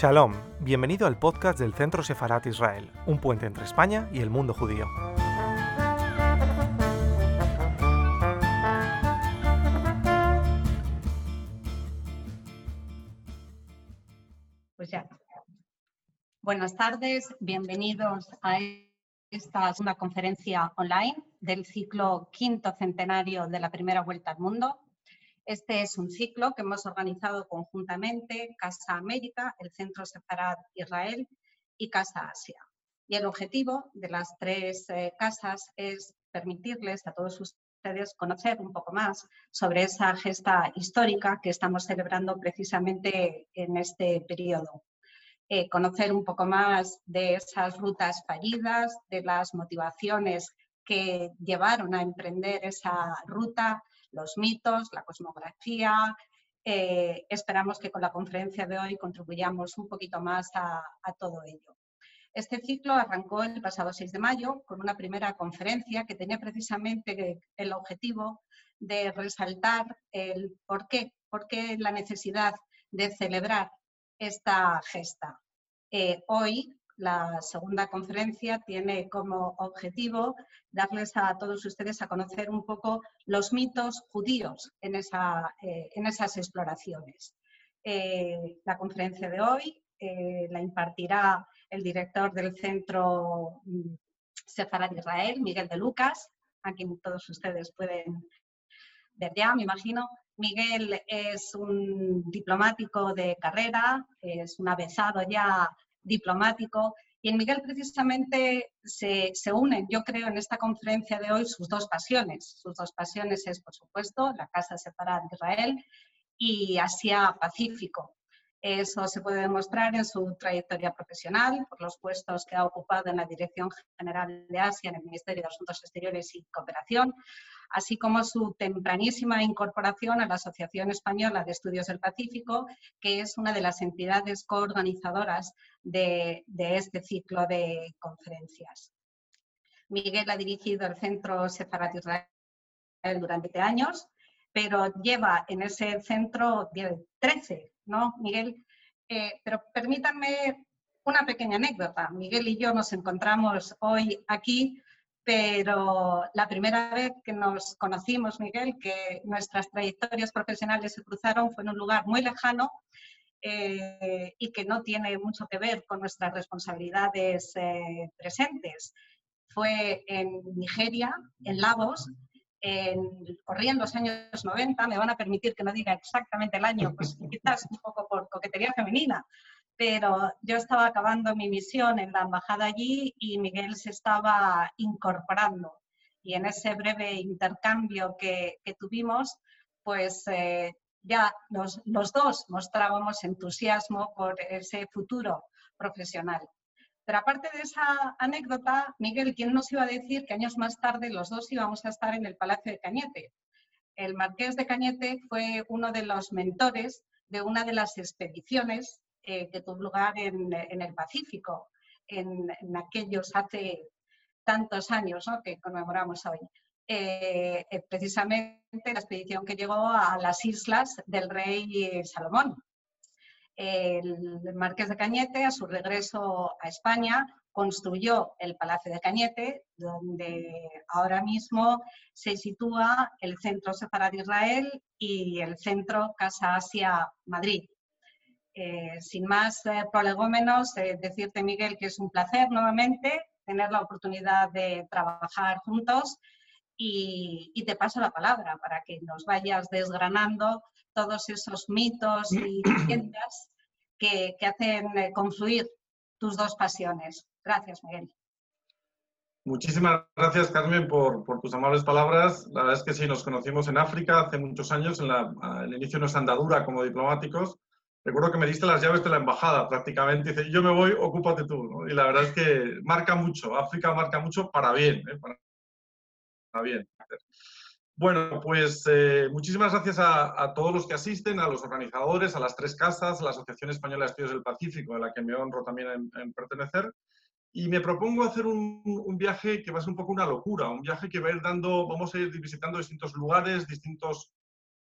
Shalom, bienvenido al podcast del Centro Sefarat Israel, un puente entre España y el mundo judío. Pues. Buenas tardes, bienvenidos a esta segunda conferencia online del ciclo quinto centenario de la primera vuelta al mundo. Este es un ciclo que hemos organizado conjuntamente Casa América, el Centro Separat Israel y Casa Asia. Y el objetivo de las tres eh, casas es permitirles a todos ustedes conocer un poco más sobre esa gesta histórica que estamos celebrando precisamente en este periodo. Eh, conocer un poco más de esas rutas fallidas, de las motivaciones que llevaron a emprender esa ruta, los mitos, la cosmografía. Eh, esperamos que con la conferencia de hoy contribuyamos un poquito más a, todo ello. Este ciclo arrancó el pasado 6 de mayo con una primera conferencia que tenía precisamente el objetivo de resaltar el por qué, por qué la necesidad de celebrar esta gesta. Eh, hoy la segunda conferencia tiene como objetivo darles a todos ustedes a conocer un poco los mitos judíos en, esa, eh, en esas exploraciones. Eh, la conferencia de hoy eh, la impartirá el director del Centro mm, Sefarad Israel, Miguel de Lucas, a quien todos ustedes pueden ver ya, me imagino. Miguel es un diplomático de carrera, es un avezado ya diplomático. Y en Miguel precisamente se, se, unen, yo creo, en esta conferencia de hoy sus dos pasiones. Sus dos pasiones es, por supuesto, la Casa Separada de Israel y Asia-Pacífico. Eso se puede demostrar en su trayectoria profesional, por los puestos que ha ocupado en la Dirección General de Asia en el Ministerio de Asuntos Exteriores y Cooperación, así como su tempranísima incorporación a la Asociación Española de Estudios del Pacífico, que es una de las entidades coorganizadoras de, este ciclo de conferencias. Miguel ha dirigido el Centro Sefarat Israel durante años, pero lleva en ese centro 13 ¿no, Miguel? Eh, pero permítanme una pequeña anécdota. Miguel y yo nos encontramos hoy aquí, pero la primera vez que nos conocimos, Miguel, que nuestras trayectorias profesionales se cruzaron fue en un lugar muy lejano eh, y que no tiene mucho que ver con nuestras responsabilidades eh, presentes. Fue en Nigeria, en Lagos, en, corrían los años 90, me van a permitir que no diga exactamente el año, pues quizás un poco por coquetería femenina, pero yo estaba acabando mi misión en la embajada allí y Miguel se estaba incorporando. Y en ese breve intercambio que, tuvimos, pues eh, ya los, los dos mostrábamos entusiasmo por ese futuro profesional. Pero aparte de esa anécdota, Miguel, ¿quién nos iba a decir que años más tarde los dos íbamos a estar en el Palacio de Cañete? El marqués de Cañete fue uno de los mentores de una de las expediciones eh, que tuvo lugar en, el Pacífico, en, aquellos hace tantos años que conmemoramos hoy. Eh, eh, precisamente la expedición que llegó a las islas del rey Salomón, el marqués de Cañete, a su regreso a España, construyó el Palacio de Cañete, donde ahora mismo se sitúa el Centro Separado Israel y el Centro Casa Asia Madrid. Eh, sin más eh, prolegómenos, eh, decirte, Miguel, que es un placer nuevamente tener la oportunidad de trabajar juntos y, y te paso la palabra para que nos vayas desgranando todos esos mitos y leyendas que, que hacen eh, confluir tus dos pasiones. Gracias, Miguel. Muchísimas gracias, Carmen, por, por, tus amables palabras. La verdad es que sí, nos conocimos en África hace muchos años, en, la, el inicio de nuestra andadura como diplomáticos. Recuerdo que me diste las llaves de la embajada prácticamente. Dice, yo me voy, ocúpate tú. Y la verdad es que marca mucho, África marca mucho para bien. ¿eh? para bien. Bueno, pues eh, muchísimas gracias a, todos los que asisten, a los organizadores, a las tres casas, a la Asociación Española de Estudios del Pacífico, a la que me honro también en, pertenecer. Y me propongo hacer un, viaje que va a ser un poco una locura, un viaje que va a ir dando, vamos a ir visitando distintos lugares, distintos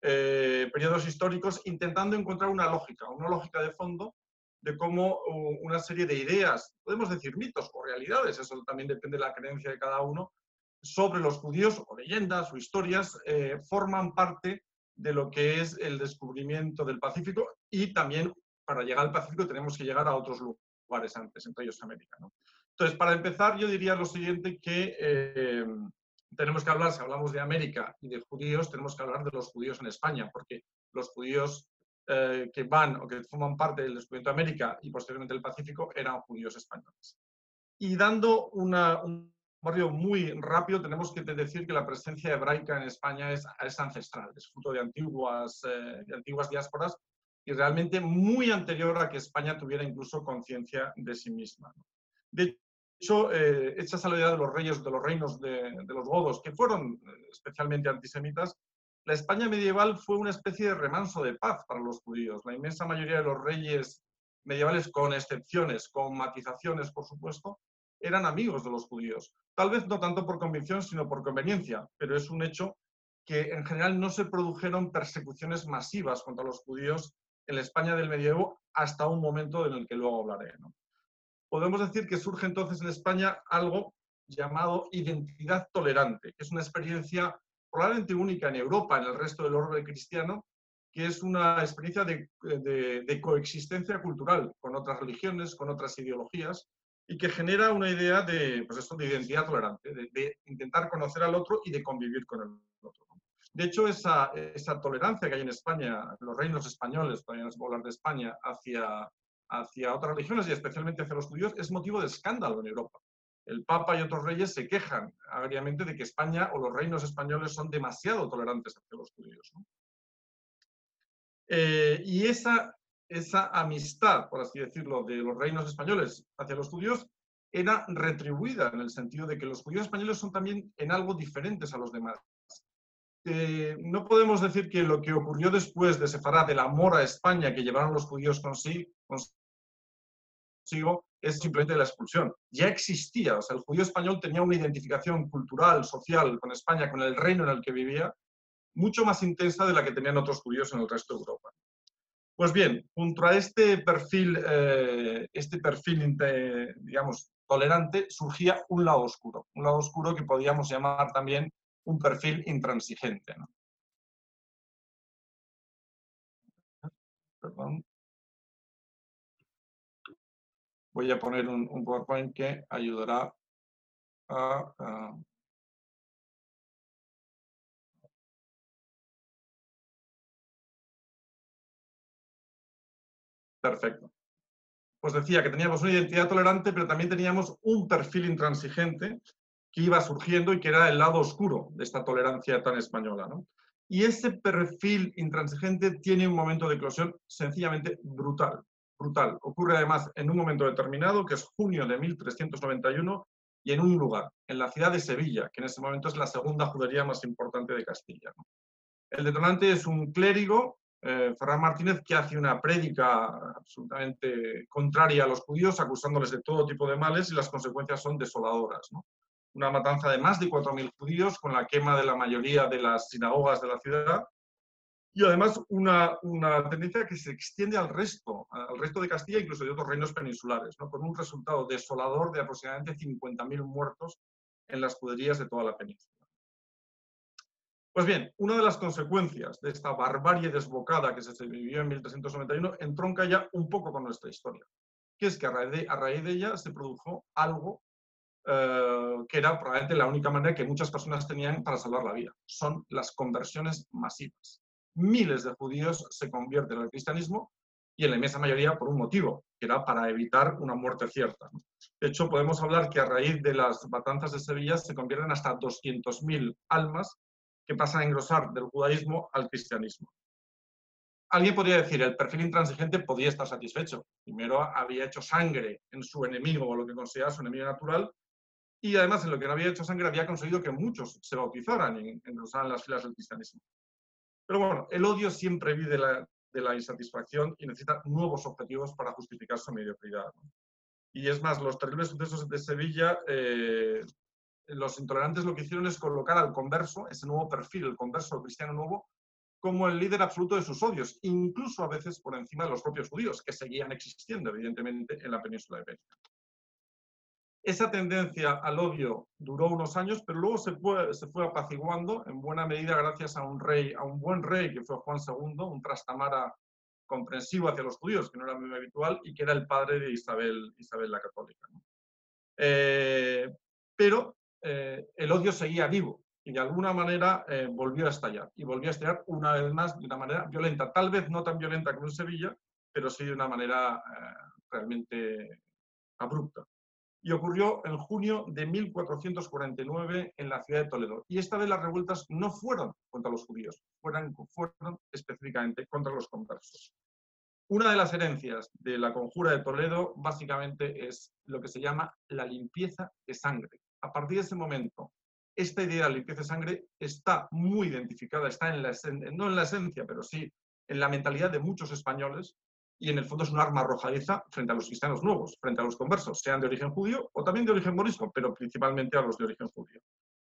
eh, periodos históricos, intentando encontrar una lógica, una lógica de fondo de cómo una serie de ideas, podemos decir mitos o realidades, eso también depende de la creencia de cada uno, sobre los judíos o leyendas o historias eh, forman parte de lo que es el descubrimiento del Pacífico y también para llegar al Pacífico tenemos que llegar a otros lugares antes, entre ellos América. Entonces, para empezar, yo diría lo siguiente, que eh, tenemos que hablar, si hablamos de América y de judíos, tenemos que hablar de los judíos en España, porque los judíos eh, que van o que forman parte del descubrimiento de América y posteriormente del Pacífico eran judíos españoles. Y dando un barrio muy rápido, tenemos que decir que la presencia hebraica en España es, es ancestral, es fruto de antiguas, eh, de antiguas diásporas y realmente muy anterior a que España tuviera incluso conciencia de sí misma. De hecho, eh, esa salida de los reyes, de los reinos de, de los godos, que fueron eh, especialmente antisemitas, la España medieval fue una especie de remanso de paz para los judíos. La inmensa mayoría de los reyes medievales, con excepciones, con matizaciones, por supuesto, eran amigos de los judíos. Tal vez no tanto por convicción, sino por conveniencia, pero es un hecho que en general no se produjeron persecuciones masivas contra los judíos en la España del medievo hasta un momento en el que luego hablaré. Podemos decir que surge entonces en España algo llamado identidad tolerante, que es una experiencia probablemente única en Europa, en el resto del orbe cristiano, que es una experiencia de, coexistencia cultural con otras religiones, con otras ideologías, y que genera una idea de, pues esto, de identidad tolerante, de, intentar conocer al otro y de convivir con el otro. De hecho, esa, tolerancia que hay en España, en los reinos españoles, todavía no se hablar de España, hacia, hacia otras religiones y especialmente hacia los judíos, es motivo de escándalo en Europa. El Papa y otros reyes se quejan agriamente de que España o los reinos españoles son demasiado tolerantes hacia los judíos. Eh, y esa, esa amistad, por así decirlo, de los reinos españoles hacia los judíos era retribuida en el sentido de que los judíos españoles son también en algo diferentes a los demás. Eh, no podemos decir que lo que ocurrió después de separar del amor a España que llevaron los judíos consigo, consigo es simplemente la expulsión. Ya existía, o sea, el judío español tenía una identificación cultural, social con España, con el reino en el que vivía, mucho más intensa de la que tenían otros judíos en el resto de Europa. Pues bien, junto a este perfil, eh, este perfil, digamos, tolerante, surgía un lado oscuro, un lado oscuro que podríamos llamar también un perfil intransigente. Voy a poner un, PowerPoint que ayudará a, Perfecto. Pues decía que teníamos una identidad tolerante, pero también teníamos un perfil intransigente que iba surgiendo y que era el lado oscuro de esta tolerancia tan española. Y ese perfil intransigente tiene un momento de eclosión sencillamente brutal, brutal. Ocurre además en un momento determinado, que es junio de 1391, y en un lugar, en la ciudad de Sevilla, que en ese momento es la segunda judería más importante de Castilla. El detonante es un clérigo, eh, Ferran Martínez, que hace una prédica absolutamente contraria a los judíos, acusándoles de todo tipo de males, y las consecuencias son desoladoras. una matanza de más de 4.000 judíos con la quema de la mayoría de las sinagogas de la ciudad y además una, una tendencia que se extiende al resto, al resto de Castilla, incluso de otros reinos peninsulares, con un resultado desolador de aproximadamente 50.000 muertos en las juderías de toda la península. Pues bien, una de las consecuencias de esta barbarie desbocada que se vivió en 1391 entronca ya un poco con nuestra historia, que es que a raíz de ella se produjo algo eh, que era probablemente la única manera que muchas personas tenían para salvar la vida. Son las conversiones masivas. Miles de judíos se convierten al cristianismo y en la inmensa mayoría por un motivo, que era para evitar una muerte cierta. De hecho, podemos hablar que a raíz de las matanzas de Sevilla se convierten hasta 200.000 almas que pasan a engrosar del judaísmo al cristianismo. Alguien podría decir, el perfil intransigente podía estar satisfecho. Primero había hecho sangre en su enemigo o lo que considera su enemigo natural, y además, en lo que no había hecho sangre, había conseguido que muchos se bautizaran y engrosaran las filas del cristianismo. Pero bueno, el odio siempre vive de la, insatisfacción y necesita nuevos objetivos para justificar su mediocridad. Y es más, los terribles sucesos de Sevilla, eh, los intolerantes lo que hicieron es colocar al converso, ese nuevo perfil, el converso cristiano nuevo, como el líder absoluto de sus odios, incluso a veces por encima de los propios judíos, que seguían existiendo, evidentemente, en la península de Ibérica. Esa tendencia al odio duró unos años, pero luego se fue, se fue apaciguando en buena medida gracias a un rey, a un buen rey que fue Juan II, un trastamara comprensivo hacia los judíos, que no era muy habitual, y que era el padre de Isabel, Isabel la Católica. Eh, pero eh, el odio seguía vivo y de alguna manera eh, volvió a estallar. Y volvió a estallar una vez más de una manera violenta, tal vez no tan violenta como en Sevilla, pero sí de una manera realmente abrupta y ocurrió en junio de 1449 en la ciudad de Toledo. Y esta vez las revueltas no fueron contra los judíos, fueron específicamente contra los conversos. Una de las herencias de la conjura de Toledo básicamente es lo que se llama la limpieza de sangre. A partir de ese momento, esta idea de limpieza de sangre está muy identificada, está en la, no en la esencia, pero sí en la mentalidad de muchos españoles y en el fondo es un arma arrojadiza frente a los cristianos nuevos, frente a los conversos, sean de origen judío o también de origen morisco, pero principalmente a los de origen judío.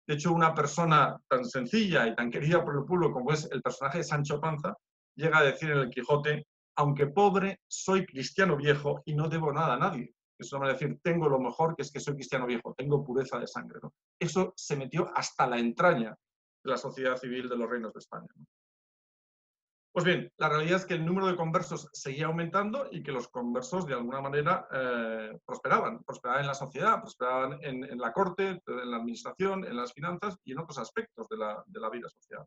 De hecho, una persona tan sencilla y tan querida por el pueblo como es el personaje de Sancho Panza, llega a decir en el Quijote, aunque pobre, soy cristiano viejo y no debo nada a nadie. Eso a decir, tengo lo mejor, que es que soy cristiano viejo, tengo pureza de sangre. Eso se metió hasta la entraña de la sociedad civil de los reinos de España. Pues bien, la realidad es que el número de conversos seguía aumentando y que los conversos de alguna manera eh, prosperaban, prosperaban en la sociedad, prosperaban en, la corte, en la administración, en las finanzas y en otros aspectos de la, vida social.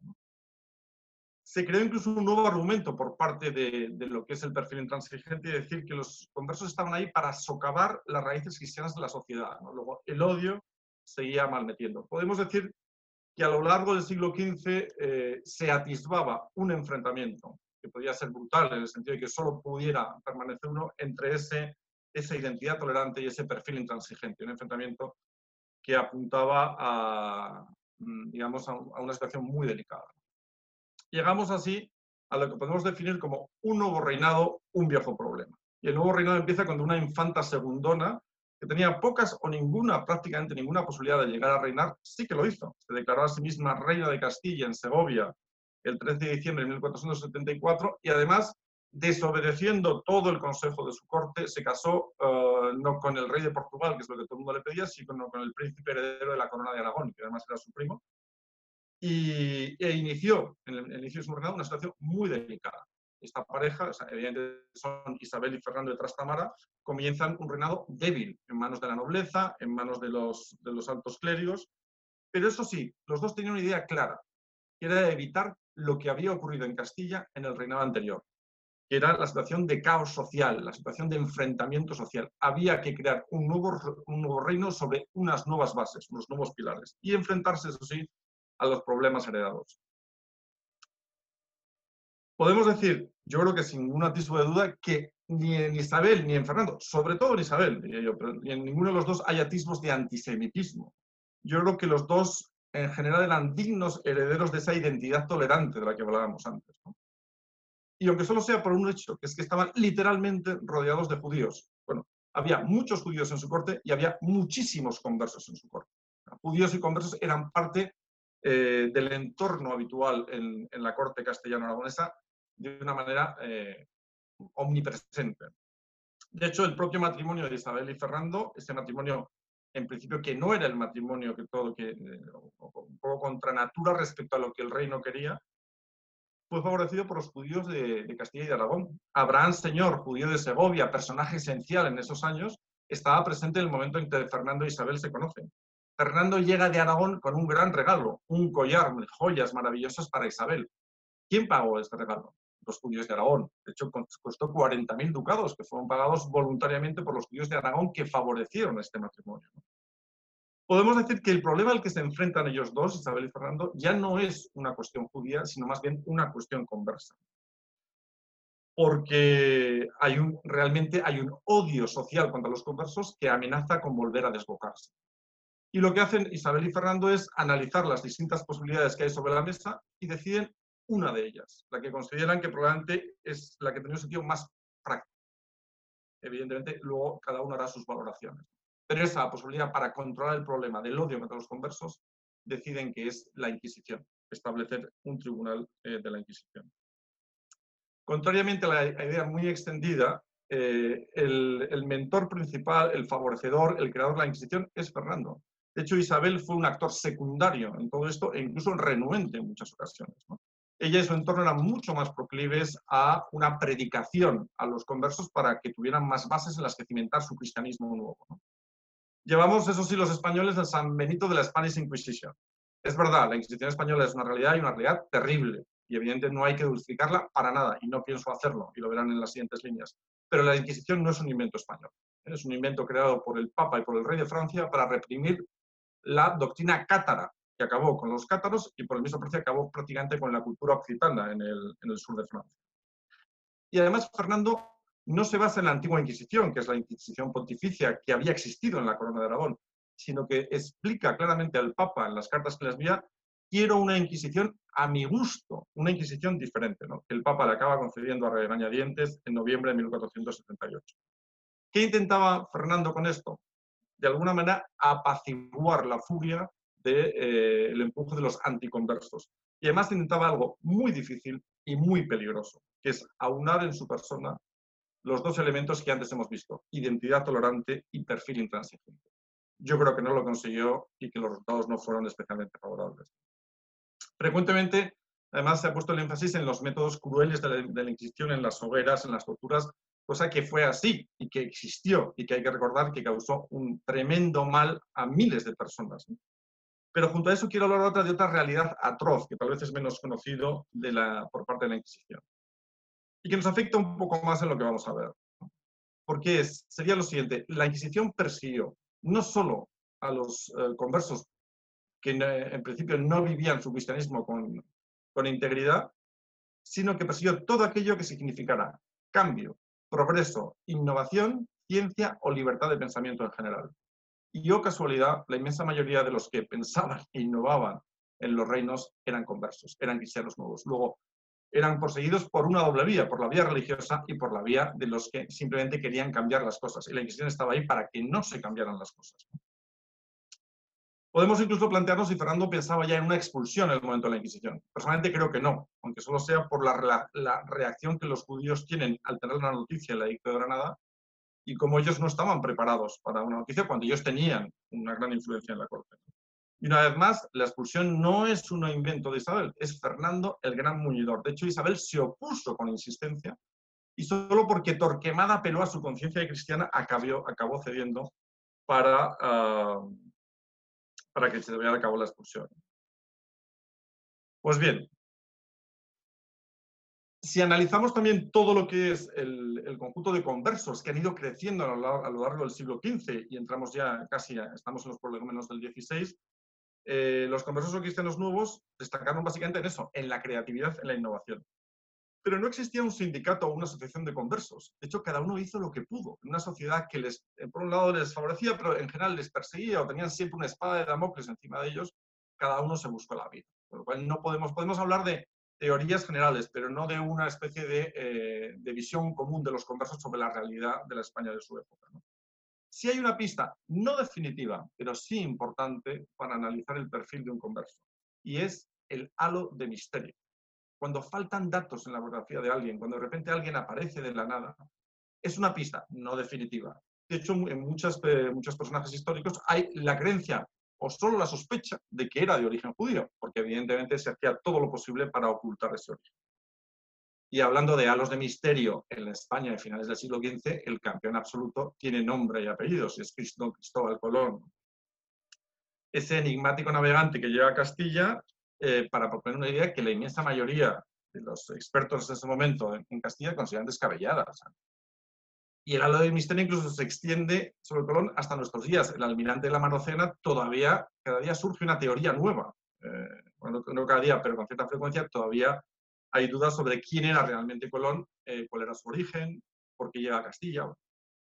Se creó incluso un nuevo argumento por parte de, lo que es el perfil intransigente y decir que los conversos estaban ahí para socavar las raíces cristianas de la sociedad. Luego, el odio seguía malmetiendo. Podemos decir que a lo largo del siglo XV eh, se atisbaba un enfrentamiento que podía ser brutal en el sentido de que solo pudiera permanecer uno entre ese, esa identidad tolerante y ese perfil intransigente, un enfrentamiento que apuntaba a, mm, digamos, a, una situación muy delicada. Llegamos así a lo que podemos definir como un nuevo reinado, un viejo problema. Y el nuevo reinado empieza cuando una infanta segundona que tenía pocas o ninguna, prácticamente ninguna posibilidad de llegar a reinar, sí que lo hizo. Se declaró a sí misma reina de Castilla en Segovia el 13 de diciembre de 1474 y además, desobedeciendo todo el consejo de su corte, se casó eh, no con el rey de Portugal, que es lo que todo el mundo le pedía, sino con el príncipe heredero de la corona de Aragón, que además era su primo, y, e inició, en el, inicio de su reinado, una situación muy delicada esta pareja, evidentemente son Isabel y Fernando de Trastamara, comienzan un reinado débil, en manos de la nobleza, en manos de los, de los altos clérigos. Pero eso sí, los dos tenían una idea clara, que era evitar lo que había ocurrido en Castilla en el reinado anterior, que era la situación de caos social, la situación de enfrentamiento social. Había que crear un nuevo, un nuevo reino sobre unas nuevas bases, unos nuevos pilares, y enfrentarse, eso sí, a los problemas heredados podemos decir, yo creo que sin ningún atisbo de duda, que ni en Isabel ni en Fernando, sobre todo en Isabel, diría yo, pero ni en ninguno de los dos hay atisbos de antisemitismo. Yo creo que los dos en general eran dignos herederos de esa identidad tolerante de la que hablábamos antes. Y aunque solo sea por un hecho, que es que estaban literalmente rodeados de judíos. Bueno, había muchos judíos en su corte y había muchísimos conversos en su corte. Judíos y conversos eran parte eh, del entorno habitual en, la corte castellano-aragonesa de una manera eh, omnipresente. De hecho, el propio matrimonio de Isabel y Fernando, ese matrimonio en principio que no era el matrimonio que todo, que, eh, un poco contra natura respecto a lo que el rey no quería, fue favorecido por los judíos de, de, Castilla y de Aragón. Abraham Señor, judío de Segovia, personaje esencial en esos años, estaba presente en el momento en que Fernando e Isabel se conocen. Fernando llega de Aragón con un gran regalo, un collar, joyas maravillosas para Isabel. ¿Quién pagó este regalo? los judíos de Aragón. De hecho, costó 40.000 ducados que fueron pagados voluntariamente por los judíos de Aragón que favorecieron este matrimonio. Podemos decir que el problema al que se enfrentan ellos dos, Isabel y Fernando, ya no es una cuestión judía, sino más bien una cuestión conversa. Porque hay un, realmente hay un odio social contra los conversos que amenaza con volver a desbocarse. Y lo que hacen Isabel y Fernando es analizar las distintas posibilidades que hay sobre la mesa y deciden una de ellas, la que consideran que probablemente es la que tiene un sentido más práctico. Evidentemente, luego cada uno hará sus valoraciones. Pero esa posibilidad para controlar el problema del odio contra los conversos deciden que es la Inquisición. establecer un tribunal eh, de la Inquisición. Contrariamente a la idea muy extendida, eh, el, mentor principal, el favorecedor, el creador de la Inquisición es Fernando. De hecho, Isabel fue un actor secundario en todo esto e incluso renuente en muchas ocasiones. Ella y su entorno eran mucho más proclives a una predicación a los conversos para que tuvieran más bases en las que cimentar su cristianismo nuevo. Llevamos, eso sí, los españoles al San Benito de la Spanish Inquisition. Es verdad, la Inquisición española es una realidad y una realidad terrible, y evidentemente no hay que dulcificarla para nada, y no pienso hacerlo, y lo verán en las siguientes líneas. Pero la Inquisición no es un invento español, es un invento creado por el Papa y por el Rey de Francia para reprimir la doctrina cátara, que acabó con los cátaros y por el mismo precio acabó prácticamente con la cultura occitana en el, sur de Francia. Y además, Fernando no se basa en la antigua Inquisición, que es la Inquisición pontificia que había existido en la Corona de Aragón, sino que explica claramente al Papa en las cartas que les envía quiero una Inquisición a mi gusto, una Inquisición diferente, que el Papa le acaba concediendo a regañadientes en noviembre de 1478. ¿Qué intentaba Fernando con esto? De alguna manera apaciguar la furia del de, eh, empuje de los anticonversos. Y además intentaba algo muy difícil y muy peligroso, que es aunar en su persona los dos elementos que antes hemos visto, identidad tolerante y perfil intransigente. Yo creo que no lo consiguió y que los resultados no fueron especialmente favorables. Frecuentemente, además, se ha puesto el énfasis en los métodos crueles de la, Inquisición, en las hogueras, en las torturas, cosa que fue así y que existió y que hay que recordar que causó un tremendo mal a miles de personas. Pero junto a eso quiero hablar otra, de otra realidad atroz, que tal vez es menos conocido de la, por parte de la Inquisición, y que nos afecta un poco más en lo que vamos a ver. Porque es, sería lo siguiente, la Inquisición persiguió no solo a los eh, conversos que en principio no vivían su cristianismo con, con integridad, sino que persiguió todo aquello que significara cambio, progreso, innovación, ciencia o libertad de pensamiento en general. Y, oh casualidad, la inmensa mayoría de los que pensaban e innovaban en los reinos eran conversos, eran cristianos nuevos. Luego, eran perseguidos por una doble vía, por la vía religiosa y por la vía de los que simplemente querían cambiar las cosas. Y la Inquisición estaba ahí para que no se cambiaran las cosas. Podemos incluso plantearnos si Fernando pensaba ya en una expulsión en el momento de la Inquisición. Personalmente creo que no, aunque solo sea por la, reacción que los judíos tienen al tener la noticia de la edicto de Granada y como ellos no estaban preparados para una noticia cuando ellos tenían una gran influencia en la corte. Y una vez más, la expulsión no es un invento de Isabel, es Fernando el gran muñidor. De hecho, Isabel se opuso con insistencia y solo porque Torquemada apeló a su conciencia cristiana acabó, acabó cediendo para, ah, para que se llevara a cabo la expulsión. Pues bien, si analizamos también todo lo que es el, conjunto de conversos que han ido creciendo a lo, largo del siglo XV y entramos ya casi, estamos en los prolegómenos del XVI, eh, los conversos o cristianos nuevos destacaron básicamente en eso, en la creatividad, en la innovación. Pero no existía un sindicato o una asociación de conversos. De hecho, cada uno hizo lo que pudo. En una sociedad que les, eh, por un lado les favorecía, pero en general les perseguía o tenían siempre una espada de Damocles encima de ellos, cada uno se buscó la vida. Por lo no podemos, podemos hablar de teorías generales, pero no de una especie de, eh, de visión común de los conversos sobre la realidad de la España de su época. ¿no? Si hay una pista no definitiva, pero sí importante para analizar el perfil de un converso, y es el halo de misterio. Cuando faltan datos en la biografía de alguien, cuando de repente alguien aparece de la nada, es una pista no definitiva. De hecho, en eh, muchos personajes históricos hay la creencia o solo la sospecha de que era de origen judío, porque evidentemente se hacía todo lo posible para ocultar ese origen. Y hablando de halos de misterio en la España de finales del siglo XV, el campeón absoluto tiene nombre y apellidos, es Cristóbal Colón. Ese enigmático navegante que llega a Castilla, eh, para proponer una idea que la inmensa mayoría de los expertos en ese momento en, Castilla consideran descabellada. Y el halo de misterio incluso se extiende sobre Colón hasta nuestros días. El almirante de la Marocena todavía, cada día surge una teoría nueva. Eh, bueno, no cada día, pero con cierta frecuencia todavía hay dudas sobre quién era realmente Colón, eh, cuál era su origen, por qué llega a Castilla.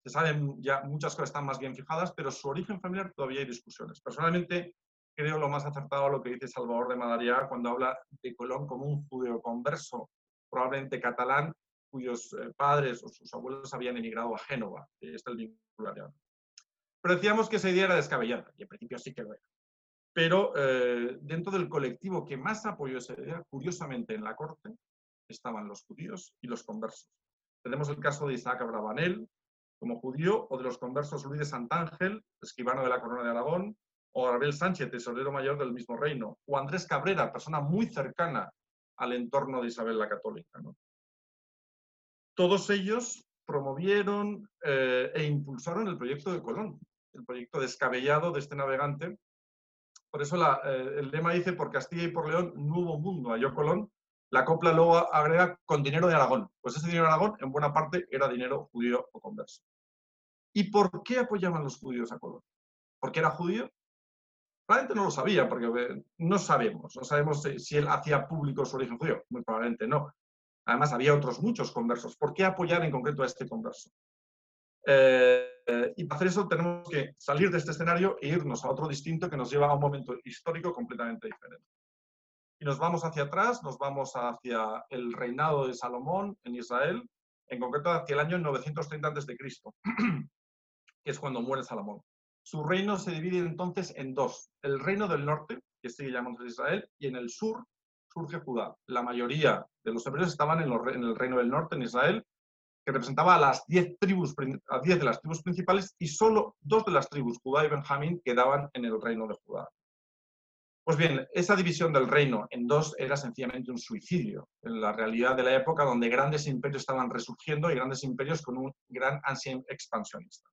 Se saben ya muchas cosas están más bien fijadas, pero su origen familiar todavía hay discusiones. Personalmente, creo lo más acertado lo que dice Salvador de Madariaga cuando habla de Colón como un judeo converso, probablemente catalán, cuyos eh, padres o sus abuelos habían emigrado a Génova. Este es el vínculo Pero decíamos que esa idea era descabellada, y en principio sí que lo era. Pero eh, dentro del colectivo que más apoyó esa idea, curiosamente en la corte, estaban los judíos y los conversos. Tenemos el caso de Isaac Abravanel, como judío, o de los conversos Luis de Santángel, escribano de la Corona de Aragón, o Gabriel Sánchez, tesorero mayor del mismo reino, o Andrés Cabrera, persona muy cercana al entorno de Isabel la Católica. Todos ellos promovieron eh, e impulsaron el proyecto de Colón, el proyecto descabellado de este navegante. Por eso eh, el lema dice, por Castilla y por León, nuevo mundo halló Colón. La copla luego agrega con dinero de Aragón. Pues ese dinero de Aragón, en buena parte, era dinero judío o converso. ¿Y por qué apoyaban los judíos a Colón? ¿Porque era judío? Probablemente no lo sabía, porque no sabemos. No sabemos si él hacía público su origen judío. Muy probablemente no. Además, había otros muchos conversos. ¿Por qué apoyar en concreto a este converso? Eh, y para hacer eso tenemos que salir de este escenario e irnos a otro distinto que nos lleva a un momento histórico completamente diferente. Y nos vamos hacia atrás, nos vamos hacia el reinado de Salomón en Israel, en concreto hacia el año 930 a.C., que es cuando muere Salomón. Su reino se divide entonces en dos. El reino del norte, que sigue llamándose Israel, y en el sur surge Judá. La mayoría de los hebreos estaban en, el reino del norte, en Israel, que representaba a las diez tribus, a diez de las tribus principales, y solo dos de las tribus, Judá y Benjamín, quedaban en el reino de Judá. Pues bien, esa división del reino en dos era sencillamente un suicidio en la realidad de la época donde grandes imperios estaban resurgiendo y grandes imperios con un gran ansia expansionista.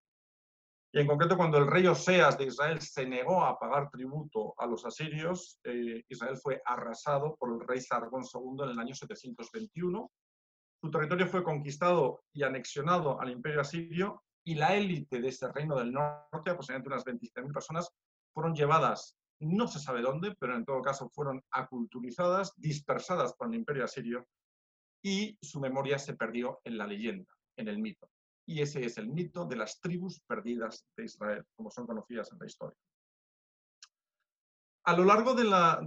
Y en concreto, cuando el rey Oseas de Israel se negó a pagar tributo a los asirios, eh, Israel fue arrasado por el rey Sargón II en el año 721. Su territorio fue conquistado y anexionado al imperio asirio y la élite de ese reino del norte, aproximadamente unas 27.000 personas, fueron llevadas, no se sabe dónde, pero en todo caso fueron aculturizadas, dispersadas por el imperio asirio y su memoria se perdió en la leyenda, en el mito y ese es el mito de las tribus perdidas de Israel, como son conocidas en la historia. A lo largo de, la,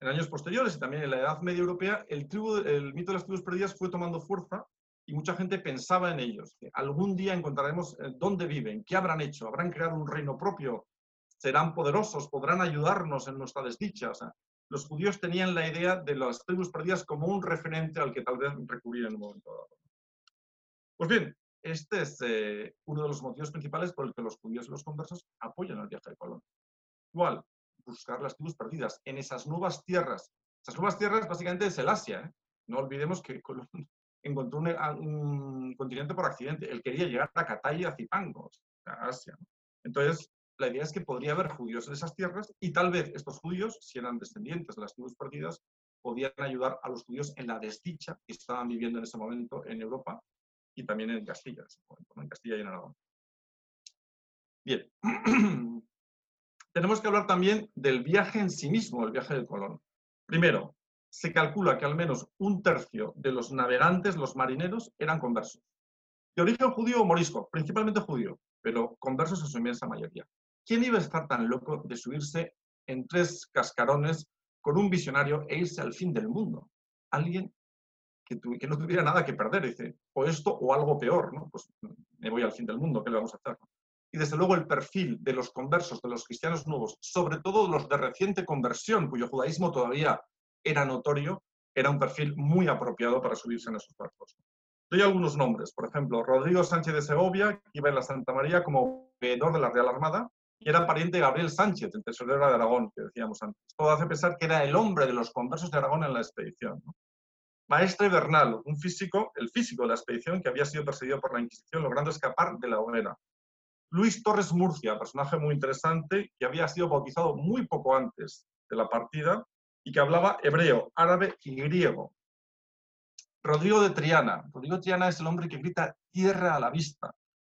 años posteriores y también en la Edad Media Europea, el, el mito de las tribus perdidas fue tomando fuerza y mucha gente pensaba en ellos, algún día encontraremos eh, dónde viven, qué habrán hecho, habrán creado un reino propio, serán poderosos, podrán ayudarnos en nuestra desdicha. los judíos tenían la idea de las tribus perdidas como un referente al que tal vez recurrir en un momento dado. Pues bien, este es eh, uno de los motivos principales por el que los judíos y los conversos apoyan el viaje de Colón. ¿Cuál? Buscar las tribus perdidas en esas nuevas tierras. Esas nuevas tierras básicamente es el Asia. ¿eh? No olvidemos que Colón encontró un, continente por accidente. Él quería llegar a Catay y a Zipango, a Asia. Entonces, la idea es que podría haber judíos en esas tierras y tal vez estos judíos, si eran descendientes de las tribus perdidas, podían ayudar a los judíos en la desdicha que estaban viviendo en ese momento en Europa y también en Castilla, en Castilla y en Aragón. Bien, tenemos que hablar también del viaje en sí mismo, el viaje de Colón. Primero, se calcula que al menos un tercio de los navegantes, los marineros, eran conversos. De origen judío o morisco, principalmente judío, pero conversos en su inmensa mayoría. ¿Quién iba a estar tan loco de subirse en tres cascarones con un visionario e irse al fin del mundo? Alguien que, no tuviera nada que perder. Dice, o esto o algo peor, ¿no? Pues me voy al fin del mundo, ¿qué le vamos a hacer? Y desde luego el perfil de los conversos, de los cristianos nuevos, sobre todo los de reciente conversión, cuyo judaísmo todavía era notorio, era un perfil muy apropiado para subirse en esos barcos. Doy algunos nombres, por ejemplo, Rodrigo Sánchez de Segovia, que iba en la Santa María como veedor de la Real Armada, y era pariente de Gabriel Sánchez, el tesorero de Aragón, que decíamos antes. Todo hace pensar que era el hombre de los conversos de Aragón en la expedición. ¿no? Maestre Bernal, un físico, el físico de la expedición que había sido perseguido por la Inquisición, logrando escapar de la hoguera. Luis Torres Murcia, personaje muy interesante, que había sido bautizado muy poco antes de la partida y que hablaba hebreo, árabe y griego. Rodrigo de Triana. Rodrigo de Triana es el hombre que grita tierra a la vista.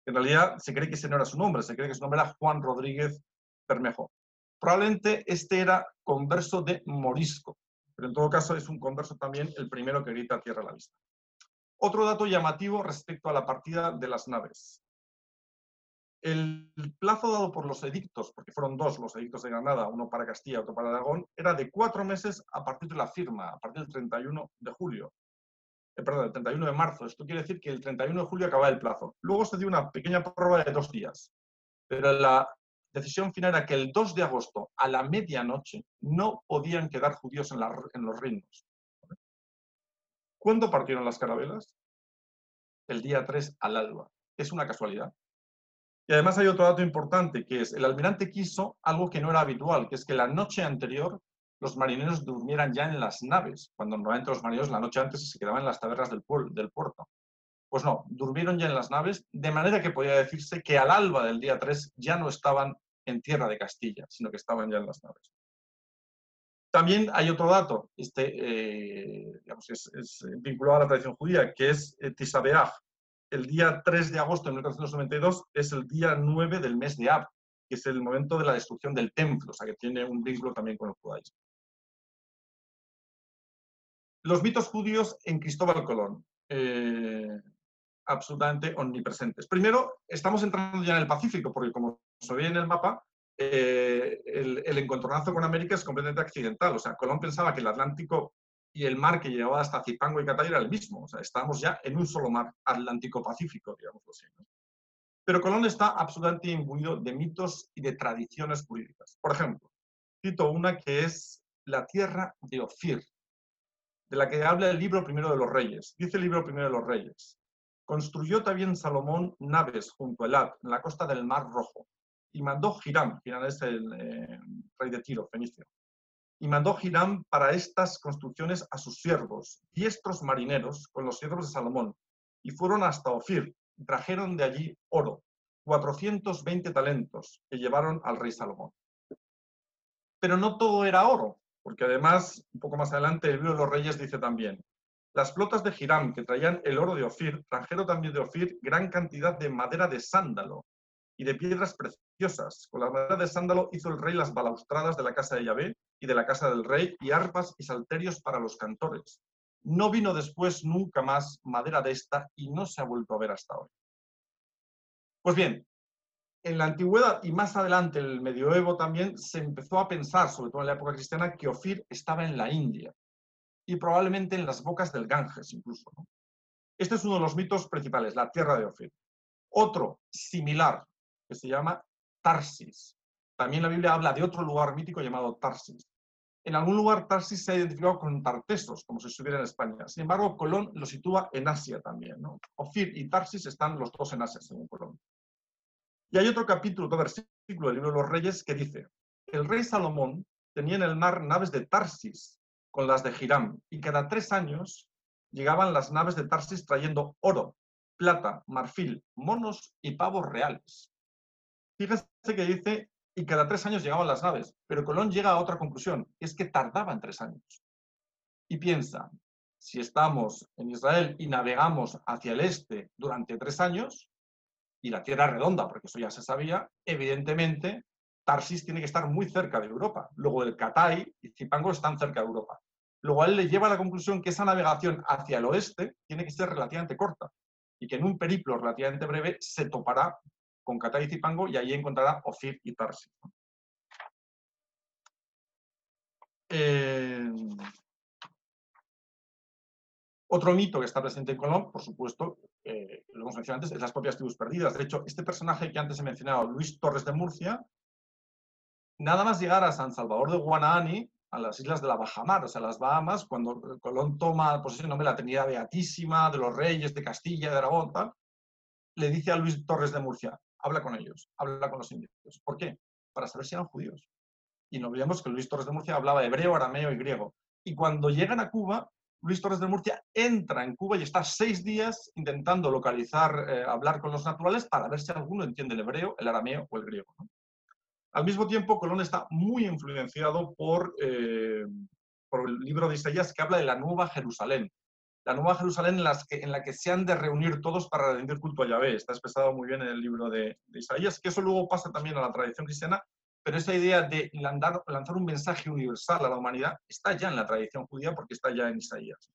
En realidad se cree que ese no era su nombre, se cree que su nombre era Juan Rodríguez Bermejo. Probablemente este era converso de Morisco, pero en todo caso es un converso también el primero que grita tierra a la vista. Otro dato llamativo respecto a la partida de las naves. El plazo dado por los edictos, porque fueron dos los edictos de Granada, uno para Castilla, otro para Aragón, era de cuatro meses a partir de la firma, a partir del 31 de julio. Eh, perdón, el 31 de marzo. Esto quiere decir que el 31 de julio acababa el plazo. Luego se dio una pequeña prórroga de dos días. Pero la decisión final era que el 2 de agosto a la medianoche no podían quedar judíos en, los reinos. ¿Cuándo partieron las carabelas? El día 3 al alba. ¿Es una casualidad? Y además hay otro dato importante, que es el almirante quiso algo que no era habitual, que es que la noche anterior los marineros durmieran ya en las naves, cuando normalmente los marineros la noche antes se quedaban en las tabernas del puerto. Pues no, durmieron ya en las naves, de manera que podía decirse que al alba del día 3 ya no estaban en tierra de Castilla, sino que estaban ya en las naves. También hay otro dato, este eh, es, vinculado a la tradición judía, que es eh, Tisabeach. El día 3 de agosto de 1492 es el día 9 del mes de Ab, que es el momento de la destrucción del templo, o sea que tiene un vínculo también con el judaísmo. Los mitos judíos en Cristóbal Colón. Eh, absolutamente omnipresentes. Primero, estamos entrando ya en el Pacífico, porque como se ve en el mapa, eh, el, encontronazo con América es completamente accidental. O sea, Colón pensaba que el Atlántico y el mar que llevaba hasta Zipango y Catay era el mismo. O sea, estábamos ya en un solo mar Atlántico-Pacífico, digamos. Pero Colón está absolutamente imbuido de mitos y de tradiciones jurídicas. Por ejemplo, cito una que es la tierra de Ofir, de la que habla el libro primero de los reyes. Dice el libro primero de los reyes. Construyó también Salomón naves junto al Ad, en la costa del Mar Rojo, y mandó Hiram, Hiram es el eh, rey de Tiro, fenicio, y mandó Hiram para estas construcciones a sus siervos, diestros marineros, con los siervos de Salomón, y fueron hasta Ofir, y trajeron de allí oro, 420 talentos que llevaron al rey Salomón. Pero no todo era oro, porque además, un poco más adelante, el libro de los reyes dice también, las flotas de Hiram que traían el oro de Ofir trajeron también de Ofir gran cantidad de madera de sándalo y de piedras preciosas. Con la madera de sándalo hizo el rey las balaustradas de la casa de Yahvé y de la casa del rey y arpas y salterios para los cantores. No vino después nunca más madera de esta y no se ha vuelto a ver hasta hoy. Pues bien, en la antigüedad y más adelante en el medioevo también se empezó a pensar, sobre todo en la época cristiana, que Ofir estaba en la India y probablemente en las bocas del Ganges incluso. Este es uno de los mitos principales, la tierra de Ofir. Otro similar, que se llama Tarsis. También la Biblia habla de otro lugar mítico llamado Tarsis. En algún lugar Tarsis se ha identificado con Tartesos, como si estuviera en España. Sin embargo, Colón lo sitúa en Asia también. ¿no? Ofir y Tarsis están los dos en Asia, según Colón. Y hay otro capítulo, otro versículo del libro de los Reyes que dice, el rey Salomón tenía en el mar naves de Tarsis, con las de Hiram, y cada tres años llegaban las naves de Tarsis trayendo oro, plata, marfil, monos y pavos reales. Fíjese que dice, y cada tres años llegaban las naves, pero Colón llega a otra conclusión, es que tardaban tres años. Y piensa, si estamos en Israel y navegamos hacia el este durante tres años, y la Tierra redonda, porque eso ya se sabía, evidentemente Tarsis tiene que estar muy cerca de Europa. Luego el Catay y Zipango están cerca de Europa. A él le lleva a la conclusión que esa navegación hacia el oeste tiene que ser relativamente corta y que en un periplo relativamente breve se topará con Catay y Zipango y allí encontrará Ofir y Tarsis. Eh, otro mito que está presente en Colón, por supuesto, eh, lo hemos mencionado antes, es las propias tribus perdidas. De hecho, este personaje que antes he mencionado, Luis Torres de Murcia, nada más llegar a San Salvador de Guanaani, a las islas de la Bajamar, o sea, las Bahamas, cuando Colón toma posesión de la Trinidad Beatísima, de los reyes de Castilla, de Aragón, tal, le dice a Luis Torres de Murcia, habla con ellos, habla con los indios. ¿Por qué? Para saber si eran judíos. Y no olvidemos que Luis Torres de Murcia hablaba hebreo, arameo y griego. Y cuando llegan a Cuba, Luis Torres de Murcia entra en Cuba y está seis días intentando localizar, eh, hablar con los naturales para ver si alguno entiende el hebreo, el arameo o el griego. Al mismo tiempo, Colón está muy influenciado por, eh, por el libro de Isaías que habla de la Nueva Jerusalén. La Nueva Jerusalén en, la que se han de reunir todos para rendir culto a Yahvé. Está expresado muy bien en el libro de, Isaías, que eso luego pasa también a la tradición cristiana, pero esa idea de lanzar, lanzar un mensaje universal a la humanidad está ya en la tradición judía porque está ya en Isaías.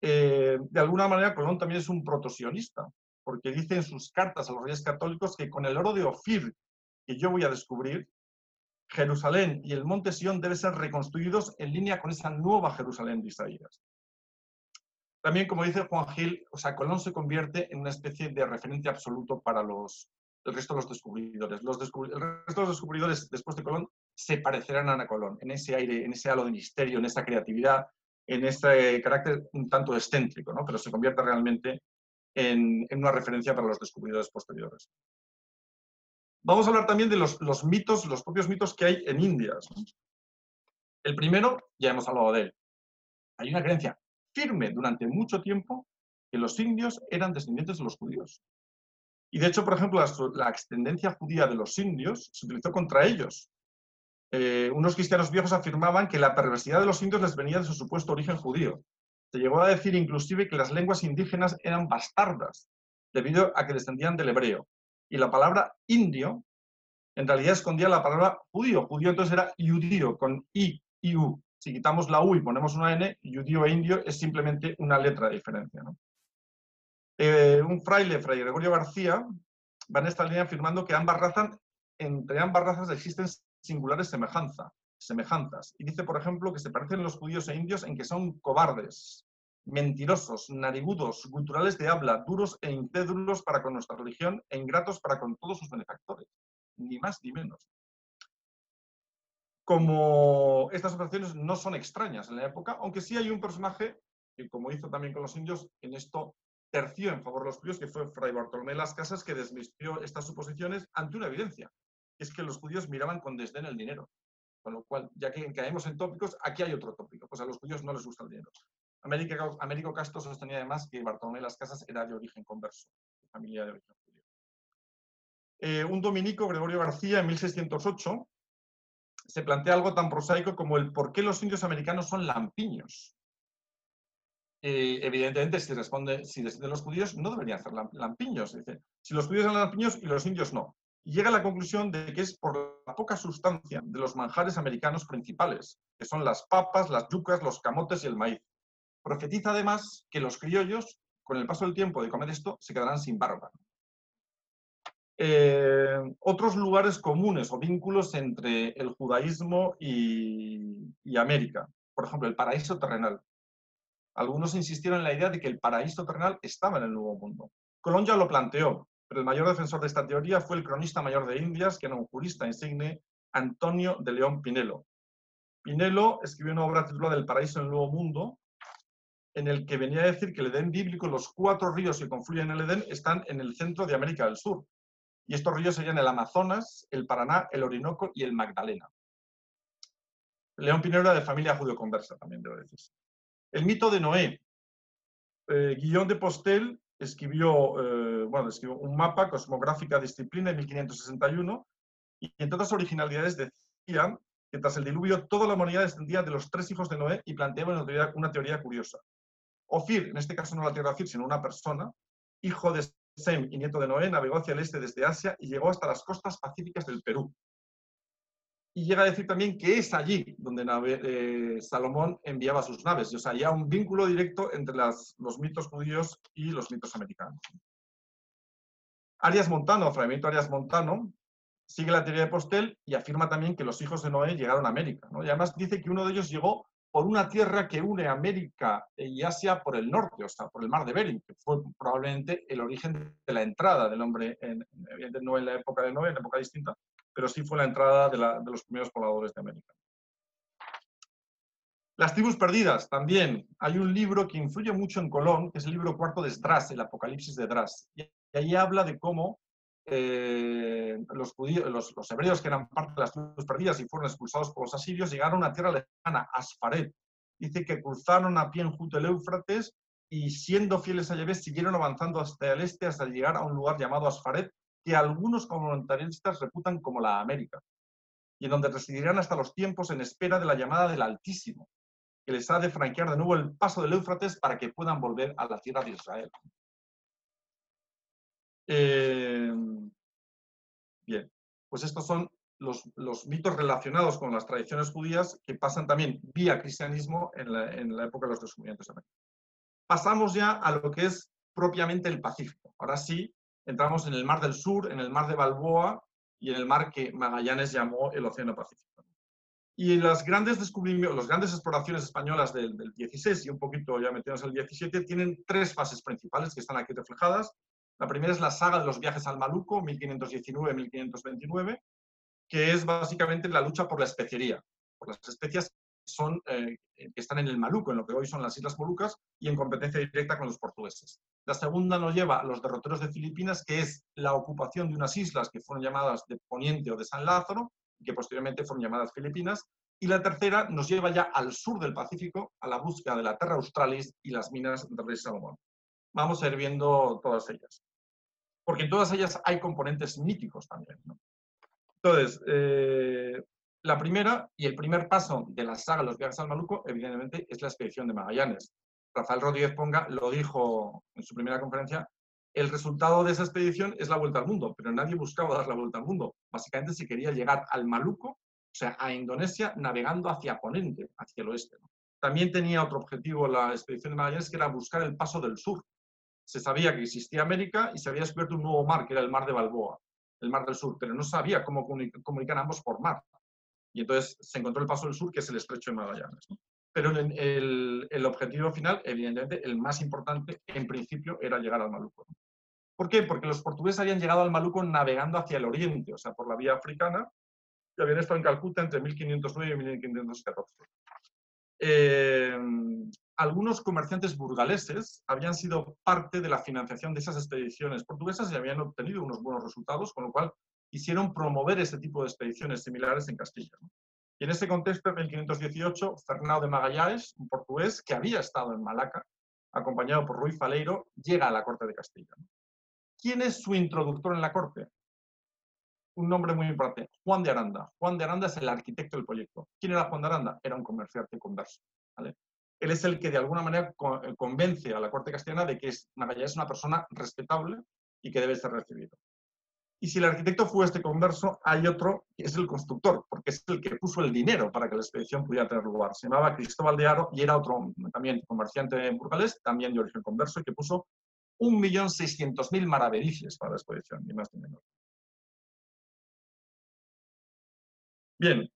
Eh, de alguna manera, Colón también es un protosionista, porque dice en sus cartas a los reyes católicos que con el oro de Ofir que yo voy a descubrir, Jerusalén y el monte Sión deben ser reconstruidos en línea con esa nueva Jerusalén de Isaías. También, como dice Juan Gil, Colón se convierte en una especie de referente absoluto para los, el resto de los descubridores. Los el resto de los descubridores después de Colón se parecerán a Colón, en ese aire, en ese halo de misterio, en esa creatividad, en ese carácter un tanto excéntrico, ¿no? pero se convierte realmente en, una referencia para los descubridores posteriores. Vamos a hablar también de los, mitos, los propios mitos que hay en Indias. El primero, ya hemos hablado de él. Hay una creencia firme durante mucho tiempo que los indios eran descendientes de los judíos. Y de hecho, por ejemplo, la, extendencia judía de los indios se utilizó contra ellos. Eh, unos cristianos viejos afirmaban que la perversidad de los indios les venía de su supuesto origen judío. Se llegó a decir inclusive que las lenguas indígenas eran bastardas, debido a que descendían del hebreo. Y la palabra indio en realidad escondía la palabra judío. Judío entonces era judío, con i, i, u. Si quitamos la u y ponemos una n, judío e indio es simplemente una letra de diferencia. Eh, un fraile, Fray Gregorio García, va en esta línea afirmando que ambas razas, entre ambas razas existen singulares semejanza, semejanzas. Y dice, por ejemplo, que se parecen los judíos e indios en que son cobardes, mentirosos, narigudos, culturales de habla, duros e incrédulos para con nuestra religión e ingratos para con todos sus benefactores. Ni más ni menos. Como estas operaciones no son extrañas en la época, aunque sí hay un personaje que, como hizo también con los indios, en esto terció en favor de los judíos, que fue Fray Bartolomé Las Casas, que desvistió estas suposiciones ante una evidencia, es que los judíos miraban con desdén el dinero. Con lo cual, ya que caemos en tópicos, aquí hay otro tópico, pues a los judíos no les gusta el dinero. Américo Castro sostenía además que Bartolomé Las Casas era de origen converso, de familia de origen judío. Eh, un dominico, Gregorio García, en 1608, se plantea algo tan prosaico como el por qué los indios americanos son lampiños. Eh, evidentemente, si responde, si deciden los judíos, no deberían ser lampiños. Dice, si los judíos son lampiños y los indios no. Y llega a la conclusión de que es por la poca sustancia de los manjares americanos principales, que son las papas, las yucas, los camotes y el maíz. Profetiza además que los criollos, con el paso del tiempo de comer esto, se quedarán sin barba. Eh, otros lugares comunes o vínculos entre el judaísmo y América. Por ejemplo, el paraíso terrenal. Algunos insistieron en la idea de que el paraíso terrenal estaba en el Nuevo Mundo. Colón ya lo planteó, pero el mayor defensor de esta teoría fue el cronista mayor de Indias, que era un jurista insigne, Antonio de León Pinelo. Pinelo escribió una obra titulada El paraíso en el Nuevo Mundo, en el que venía a decir que el Edén bíblico, los cuatro ríos que confluyen en el Edén, están en el centro de América del Sur. Y estos ríos serían el Amazonas, el Paraná, el Orinoco y el Magdalena. León Pinelo era de familia judío-conversa, también debo decir. El mito de Noé. Eh, Guillaume de Postel escribió, eh, bueno, escribió un mapa, Cosmográfica Disciplina, en 1561, y entre otras originalidades decían que tras el diluvio toda la humanidad descendía de los tres hijos de Noé y planteaba una teoría, curiosa. Ofir, en este caso no la tierra de Ofir, sino una persona, hijo de Sem y nieto de Noé, navegó hacia el este desde Asia y llegó hasta las costas pacíficas del Perú y llega a decir también que es allí donde eh, Salomón enviaba sus naves. O sea, hay un vínculo directo entre los mitos judíos y los mitos americanos. Arias Montano, Fragmento Arias Montano, sigue la teoría de Postel y afirma también que los hijos de Noé llegaron a América. Y además dice que uno de ellos llegó por una tierra que une América y Asia por el norte, o sea, por el mar de Bering, que fue probablemente el origen de la entrada del hombre, en, no en la época de Noé, en la época distinta, pero sí fue la entrada de, los primeros pobladores de América. Las tribus perdidas, también. Hay un libro que influye mucho en Colón, que es el libro cuarto de Stras, el Apocalipsis de Dras. Y ahí habla de cómo eh, los, los, hebreos, que eran parte de las tribus perdidas y fueron expulsados por los asirios, llegaron a una tierra lejana, Asfaret. Dice que cruzaron a pie en junto el Éufrates y siendo fieles a Yahvé siguieron avanzando hasta el este hasta llegar a un lugar llamado Asfaret, que algunos comentaristas reputan como la América, y en donde residirán hasta los tiempos en espera de la llamada del Altísimo, que les ha de franquear de nuevo el paso del Éufrates para que puedan volver a la tierra de Israel. Eh, bien, pues estos son los, los, mitos relacionados con las tradiciones judías que pasan también vía cristianismo en la, en la época de los descubrimientos de. Pasamos ya a lo que es propiamente el Pacífico. Ahora sí, entramos en el Mar del Sur, en el Mar de Balboa y en el mar que Magallanes llamó el Océano Pacífico. Y las grandes descubrimientos, las grandes exploraciones españolas del, 16 y un poquito ya metidos al 17 tienen tres fases principales que están aquí reflejadas. La primera es la saga de los viajes al Maluco, 1519-1529, que es básicamente la lucha por la especería, por las especias eh, que están en el Maluco, en lo que hoy son las Islas Molucas, y en competencia directa con los portugueses. La segunda nos lleva a los derroteros de Filipinas, que es la ocupación de unas islas que fueron llamadas de Poniente o de San Lázaro, y que posteriormente fueron llamadas Filipinas. Y la tercera nos lleva ya al sur del Pacífico, a la búsqueda de la Terra Australis y las minas del Rey Salomón. Vamos a ir viendo todas ellas. Porque en todas ellas hay componentes míticos también. Entonces, eh, la primera y el primer paso de la saga Los viajes al Maluco, evidentemente, es la expedición de Magallanes. Rafael Rodríguez Ponga lo dijo en su primera conferencia, el resultado de esa expedición es la vuelta al mundo, pero nadie buscaba dar la vuelta al mundo. Básicamente se quería llegar al Maluco, o sea, a Indonesia, navegando hacia Ponente, hacia el oeste. También tenía otro objetivo la expedición de Magallanes, que era buscar el paso del sur. Se sabía que existía América y se había descubierto un nuevo mar, que era el mar de Balboa, el mar del sur, pero no sabía cómo comunicar ambos por mar. Y entonces se encontró el paso del sur, que es el estrecho de Magallanes. Pero el, objetivo final, evidentemente, el más importante, en principio, era llegar al Maluco. ¿Por qué? Porque los portugueses habían llegado al Maluco navegando hacia el oriente, o sea, por la vía africana, y habían estado en Calcuta entre 1509 y 1514. Eh, algunos comerciantes burgaleses habían sido parte de la financiación de esas expediciones portuguesas y habían obtenido unos buenos resultados, con lo cual quisieron promover ese tipo de expediciones similares en Castilla. Y en ese contexto, en 1518, Fernando de Magallanes, un portugués que había estado en Malaca, acompañado por Ruiz Faleiro, llega a la corte de Castilla. ¿Quién es su introductor en la corte? Un nombre muy importante, Juan de Aranda. Juan de Aranda es el arquitecto del proyecto. ¿Quién era Juan de Aranda? Era un comerciante converso. ¿vale? Él es el que de alguna manera eh, convence a la corte castellana de que Magallanes es una persona respetable y que debe ser recibido. Y si el arquitecto fue este converso, hay otro que es el constructor, porque es el que puso el dinero para que la expedición pudiera tener lugar. Se llamaba Cristóbal de Aro y era otro también comerciante burgalés, también de origen converso, y que puso 1.600.000 maravedíes para la expedición, ni más ni menos. Bien,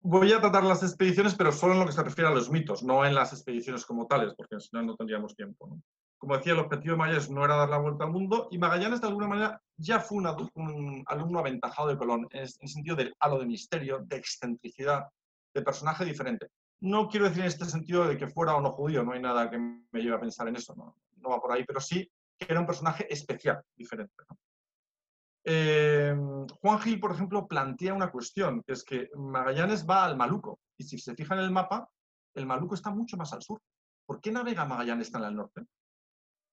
voy a tratar las expediciones, pero solo en lo que se refiere a los mitos, no en las expediciones como tales, porque si no, no tendríamos tiempo. como decía, el objetivo de Magallanes no era dar la vuelta al mundo y Magallanes de alguna manera ya fue un, alumno aventajado de Colón, en el sentido del halo de misterio, de excentricidad, de personaje diferente. No quiero decir en este sentido de que fuera o no judío, no hay nada que me lleve a pensar en eso, no va por ahí, pero sí que era un personaje especial, diferente. Eh, Juan Gil, por ejemplo, plantea una cuestión, que es que Magallanes va al Maluco, y si se fija en el mapa, el Maluco está mucho más al sur. ¿Por qué navega Magallanes tan al norte?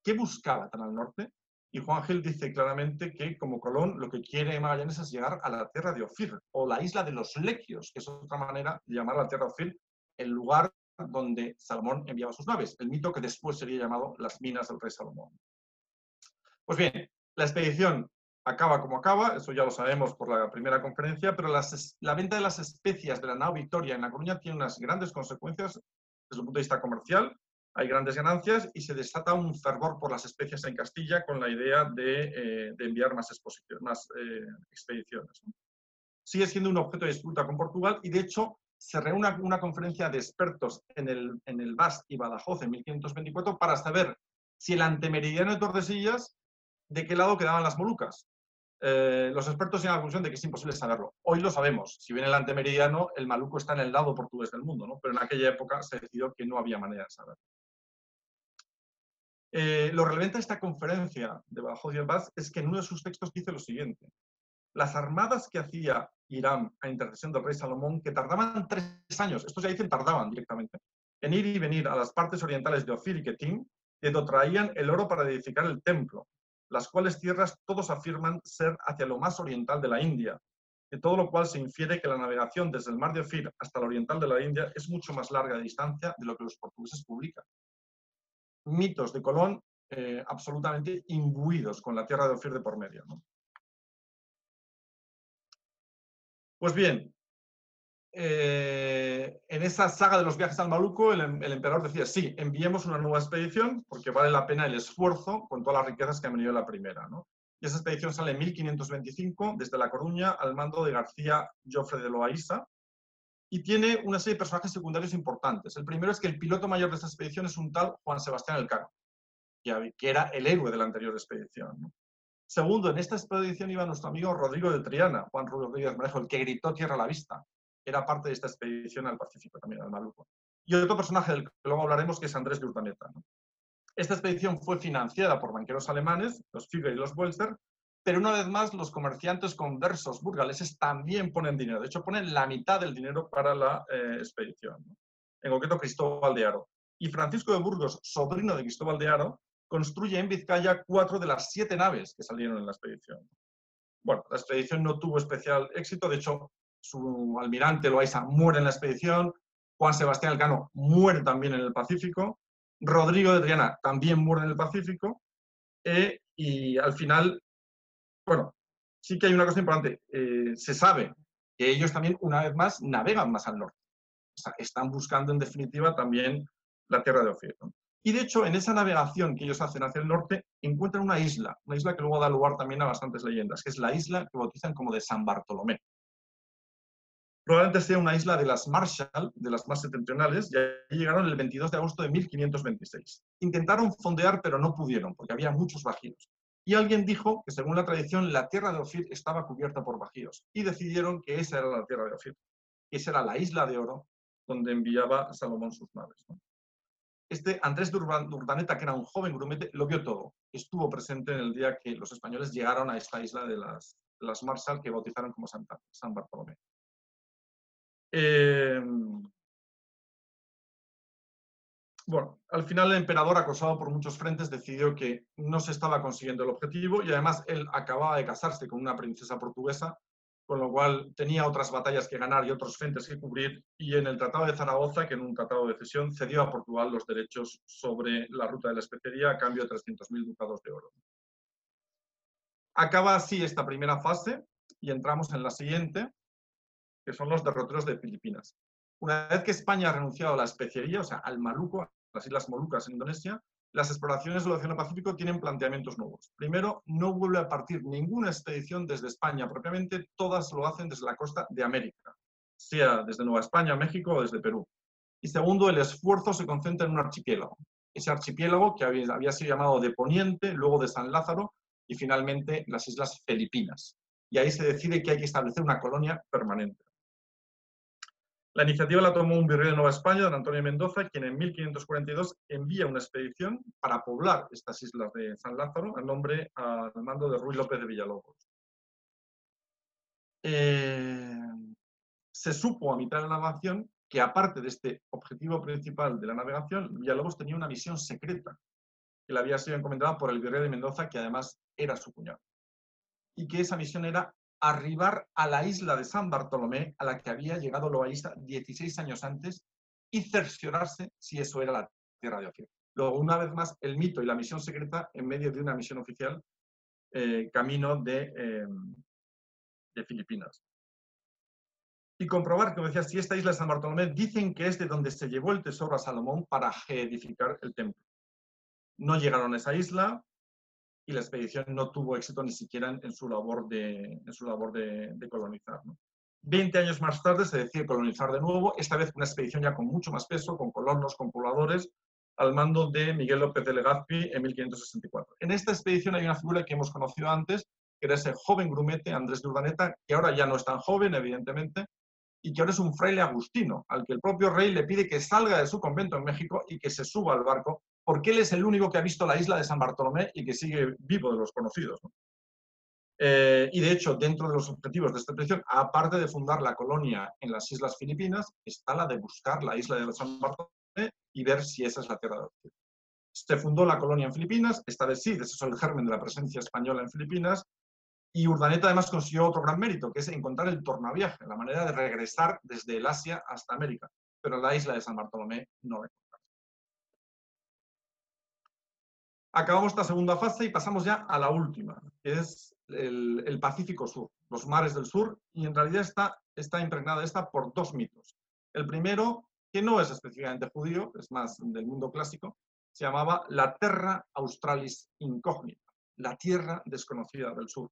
¿Qué buscaba tan al norte? Y Juan Gil dice claramente que, como Colón, lo que quiere Magallanes es llegar a la tierra de Ofir, o la isla de los Lequios, que es otra manera de llamar a la tierra de Ofir, el lugar donde Salomón enviaba sus naves, el mito que después sería llamado las minas del rey Salomón. Pues bien, la expedición acaba como acaba, eso ya lo sabemos por la primera conferencia, pero la venta de las especias de la nao Victoria en La Coruña tiene unas grandes consecuencias desde el punto de vista comercial hay grandes ganancias y se desata un fervor por las especies en Castilla con la idea de, eh, enviar más, más eh, expediciones. Sigue siendo un objeto de disputa con Portugal y, de hecho, se reúne una, conferencia de expertos en el, en el BAS y Badajoz en 1524 para saber si el antemeridiano de Tordesillas, de qué lado quedaban las Molucas. Eh, los expertos llegan a la conclusión de que es imposible saberlo. Hoy lo sabemos. Si viene el antemeridiano, el Maluco está en el lado portugués del mundo, ¿no? pero en aquella época se decidió que no había manera de saberlo. Eh, lo relevante de esta conferencia de Bajo y es que en uno de sus textos dice lo siguiente. Las armadas que hacía Irán a intercesión del rey Salomón, que tardaban tres años, estos ya dicen tardaban directamente, en ir y venir a las partes orientales de Ofir y Ketim, que traían el oro para edificar el templo, las cuales tierras todos afirman ser hacia lo más oriental de la India, de todo lo cual se infiere que la navegación desde el mar de Ofir hasta el oriental de la India es mucho más larga de distancia de lo que los portugueses publican mitos de Colón eh, absolutamente imbuidos con la tierra de Ofir de por medio. Pues bien, eh, en esa saga de los viajes al Maluco, el, emperador decía, sí, enviemos una nueva expedición porque vale la pena el esfuerzo con todas las riquezas que han venido la primera. Y esa expedición sale en 1525 desde La Coruña al mando de García Jofre de Loaiza, y tiene una serie de personajes secundarios importantes. El primero es que el piloto mayor de esta expedición es un tal Juan Sebastián Elcano, que era el héroe de la anterior expedición. Segundo, en esta expedición iba nuestro amigo Rodrigo de Triana, Juan Rodríguez Marejo, el que gritó tierra a la vista. Era parte de esta expedición al Pacífico también, al Maluco. Y otro personaje del que luego hablaremos, que es Andrés de Urdaneta. Esta expedición fue financiada por banqueros alemanes, los Figer y los Welser, pero una vez más los comerciantes conversos burgaleses también ponen dinero. De hecho, ponen la mitad del dinero para la eh, expedición. En concreto, Cristóbal de Aro. Y Francisco de Burgos, sobrino de Cristóbal de Aro, construye en Vizcaya cuatro de las siete naves que salieron en la expedición. Bueno, la expedición no tuvo especial éxito, de hecho, su almirante Loaiza muere en la expedición, Juan Sebastián Elcano muere también en el Pacífico, Rodrigo de Triana también muere en el Pacífico, eh, y al final, bueno, sí que hay una cosa importante, eh, se sabe que ellos también, una vez más, navegan más al norte. O sea, están buscando, en definitiva, también la tierra de Ophir. Y de hecho, en esa navegación que ellos hacen hacia el norte, encuentran una isla, una isla que luego da lugar también a bastantes leyendas, que es la isla que bautizan como de San Bartolomé. Probablemente sea una isla de las Marshall, de las más septentrionales, y ahí llegaron el 22 de agosto de 1526. Intentaron fondear, pero no pudieron, porque había muchos bajíos. Y alguien dijo que, según la tradición, la tierra de Ofir estaba cubierta por bajíos, y decidieron que esa era la tierra de Ofir. Esa era la isla de oro donde enviaba Salomón sus naves. Este Andrés de Urdaneta, que era un joven grumete, lo vio todo. Estuvo presente en el día que los españoles llegaron a esta isla de las, las Marshall, que bautizaron como Santa, San Bartolomé. Em, bueno, al final el emperador, acosado por muchos frentes, decidió que no se estaba consiguiendo el objetivo y además él acababa de casarse con una princesa portuguesa con lo cual tenía otras batallas que ganar y otros frentes que cubrir, y en el Tratado de Zaragoza, que en un tratado de cesión cedió a Portugal los derechos sobre la ruta de la especería a cambio de 300.000 ducados de oro. Acaba así esta primera fase y entramos en la siguiente, que son los derroteros de Filipinas. Una vez que España ha renunciado a la especería, o sea, al Maluco, las Islas Molucas en Indonesia, las exploraciones del Océano Pacífico tienen planteamientos nuevos. Primero, no vuelve a partir ninguna expedición desde España propiamente, todas lo hacen desde la costa de América, sea desde Nueva España, México o desde Perú. Y segundo, el esfuerzo se concentra en un archipiélago. Ese archipiélago que había sido llamado de Poniente, luego de San Lázaro y finalmente las Islas Filipinas. Y ahí se decide que hay que establecer una colonia permanente. La iniciativa la tomó un virrey de Nueva España, don Antonio Mendoza, quien en 1542 envía una expedición para poblar estas islas de San Lázaro, al nombre al mando de Ruy López de Villalobos. Eh, se supo a mitad de la navegación que aparte de este objetivo principal de la navegación, Villalobos tenía una misión secreta que le había sido encomendada por el virrey de Mendoza, que además era su cuñado. Y que esa misión era arribar a la isla de San Bartolomé, a la que había llegado Loaiza 16 años antes, y cerciorarse si eso era la tierra de Ophir. Luego, una vez más, el mito y la misión secreta en medio de una misión oficial, eh, camino de, em, de Filipinas. Y comprobar, como decía, si esta isla de San Bartolomé dicen que es de donde se llevó el tesoro a Salomón para edificar el templo. No llegaron a esa isla, y la expedición no tuvo éxito ni siquiera en, su labor de, en colonizar. Veinte años más tarde se decide colonizar de nuevo, esta vez una expedición ya con mucho más peso, con colonos, con pobladores, al mando de Miguel López de Legazpi en 1564. En esta expedición hay una figura que hemos conocido antes, que era ese joven grumete, Andrés de Urdaneta, que ahora ya no es tan joven, evidentemente, y que ahora es un fraile agustino, al que el propio rey le pide que salga de su convento en México y que se suba al barco porque él es el único que ha visto la isla de San Bartolomé y que sigue vivo de los conocidos. Eh, y de hecho, dentro de los objetivos de esta expedición, aparte de fundar la colonia en las Islas Filipinas, está la de buscar la isla de San Bartolomé y ver si esa es la tierra de Occidente. Se fundó la colonia en Filipinas, esta vez sí, ese es el germen de la presencia española en Filipinas, y Urdaneta además consiguió otro gran mérito, que es encontrar el tornaviaje, la manera de regresar desde el Asia hasta América, pero la isla de San Bartolomé no lo acabamos esta segunda fase y pasamos ya a la última, que es el, Pacífico Sur, los mares del sur, y en realidad está, está impregnada esta por dos mitos. El primero, que no es específicamente judío, es más del mundo clásico, se llamaba la Terra Australis Incógnita, la tierra desconocida del sur.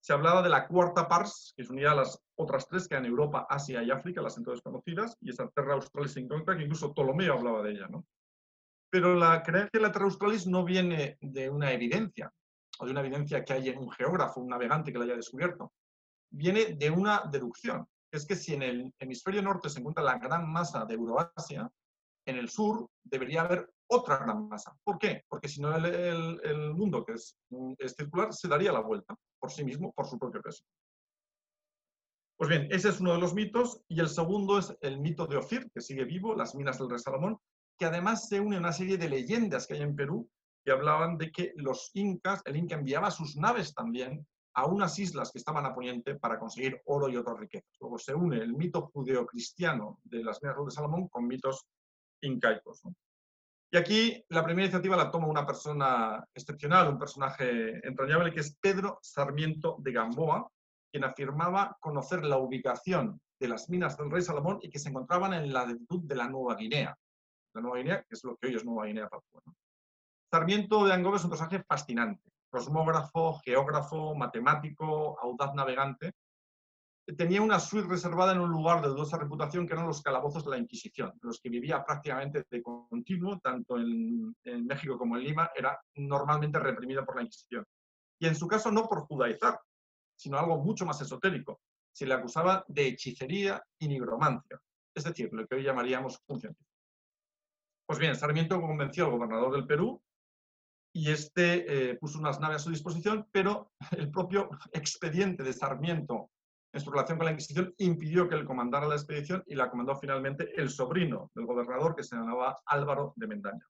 Se hablaba de la cuarta pars, que se unía a las otras tres que en Europa, Asia y África, las entonces conocidas, y esa Terra Australis Incógnita, que incluso Ptolomeo hablaba de ella. ¿no? Pero la creencia de la Terra Australis no viene de una evidencia. o de una evidencia que hay en un geógrafo, un navegante que la haya descubierto. Viene de una deducción, es que si en el hemisferio norte se encuentra la gran masa de Euroasia, en el sur debería haber otra gran masa. ¿Por qué? Porque si no el, mundo, que es, es, circular, se daría la vuelta por sí mismo, por su propio peso. Pues bien, ese es uno de los mitos. Y el segundo es el mito de Ofir, que sigue vivo, las minas del rey Salomón, que además se une a una serie de leyendas que hay en Perú que hablaban de que los incas, el inca enviaba sus naves también a unas islas que estaban a poniente para conseguir oro y otras riquezas. Luego se une el mito judeocristiano de las minas de Salomón con mitos incaicos. Y aquí la primera iniciativa la toma una persona excepcional, un personaje entrañable, que es Pedro Sarmiento de Gamboa, quien afirmaba conocer la ubicación de las minas del rey Salomón y que se encontraban en la latitud de la Nueva Guinea. La Nueva Guinea, que es lo que hoy es Nueva Guinea Papua. Sarmiento de Gamboa es un personaje fascinante, cosmógrafo, geógrafo, matemático, audaz navegante, tenía una suite reservada en un lugar de dudosa reputación que eran los calabozos de la Inquisición, en los que vivía prácticamente de continuo, tanto en, México como en Lima, era normalmente reprimida por la Inquisición. Y en su caso no por judaizar, sino algo mucho más esotérico. Se le acusaba de hechicería y nigromancia, es decir, lo que hoy llamaríamos un. Pues bien, Sarmiento convenció al gobernador del Perú y este eh, puso unas naves a su disposición, pero el propio expediente de Sarmiento en su relación con la Inquisición, impidió que él comandara la expedición y la comandó finalmente el sobrino del gobernador, que se llamaba Álvaro de Mendaña.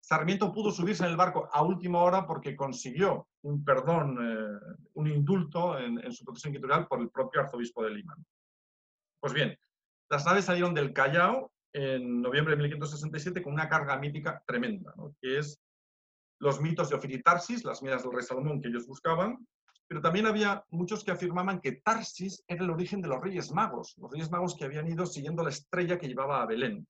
Sarmiento pudo subirse en el barco a última hora porque consiguió un perdón, eh, un indulto en, su proceso inquisitorial por el propio arzobispo de Lima. Pues bien, las naves salieron del Callao en noviembre de 1567 con una carga mítica tremenda, que es los mitos de Ofiritarsis, las minas del rey Salomón que ellos buscaban, pero también había muchos que afirmaban que Tarsis era el origen de los Reyes Magos, los Reyes Magos que habían ido siguiendo la estrella que llevaba a Belén.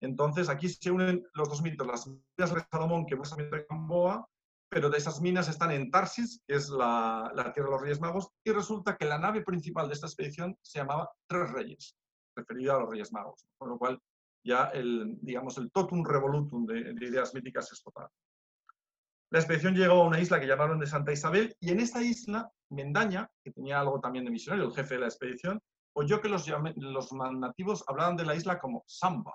Entonces, aquí se unen los dos mitos, las minas de Salomón, que fue de Gamboa, pero de esas minas están en Tarsis, que es la, tierra de los Reyes Magos, y resulta que la nave principal de esta expedición se llamaba Tres Reyes, referida a los Reyes Magos, con lo cual ya el, digamos, el totum revolutum de, de ideas míticas es total. La expedición llegó a una isla que llamaron de Santa Isabel y en esta isla, Mendaña, que tenía algo también de misionario, el jefe de la expedición, oyó que los, los nativos hablaban de la isla como Samba.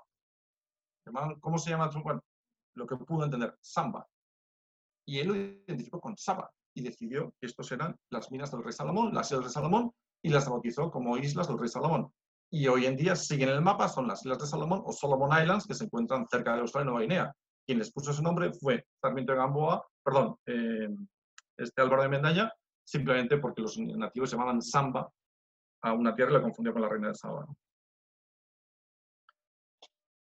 ¿Cómo se llama? Bueno, lo que pudo entender, Samba. Y él lo identificó con Saba y decidió que estos eran las minas del rey Salomón, las islas del rey Salomón, y las bautizó como islas del rey Salomón. Y hoy en día siguen en el mapa, son las islas de Salomón o Solomon Islands, que se encuentran cerca de Australia y Nueva Guinea quien les puso ese nombre fue Sarmiento de Gamboa, perdón, eh, este Álvaro de Mendaña, simplemente porque los nativos llamaban Samba a una tierra y la confundió con la reina de Saba.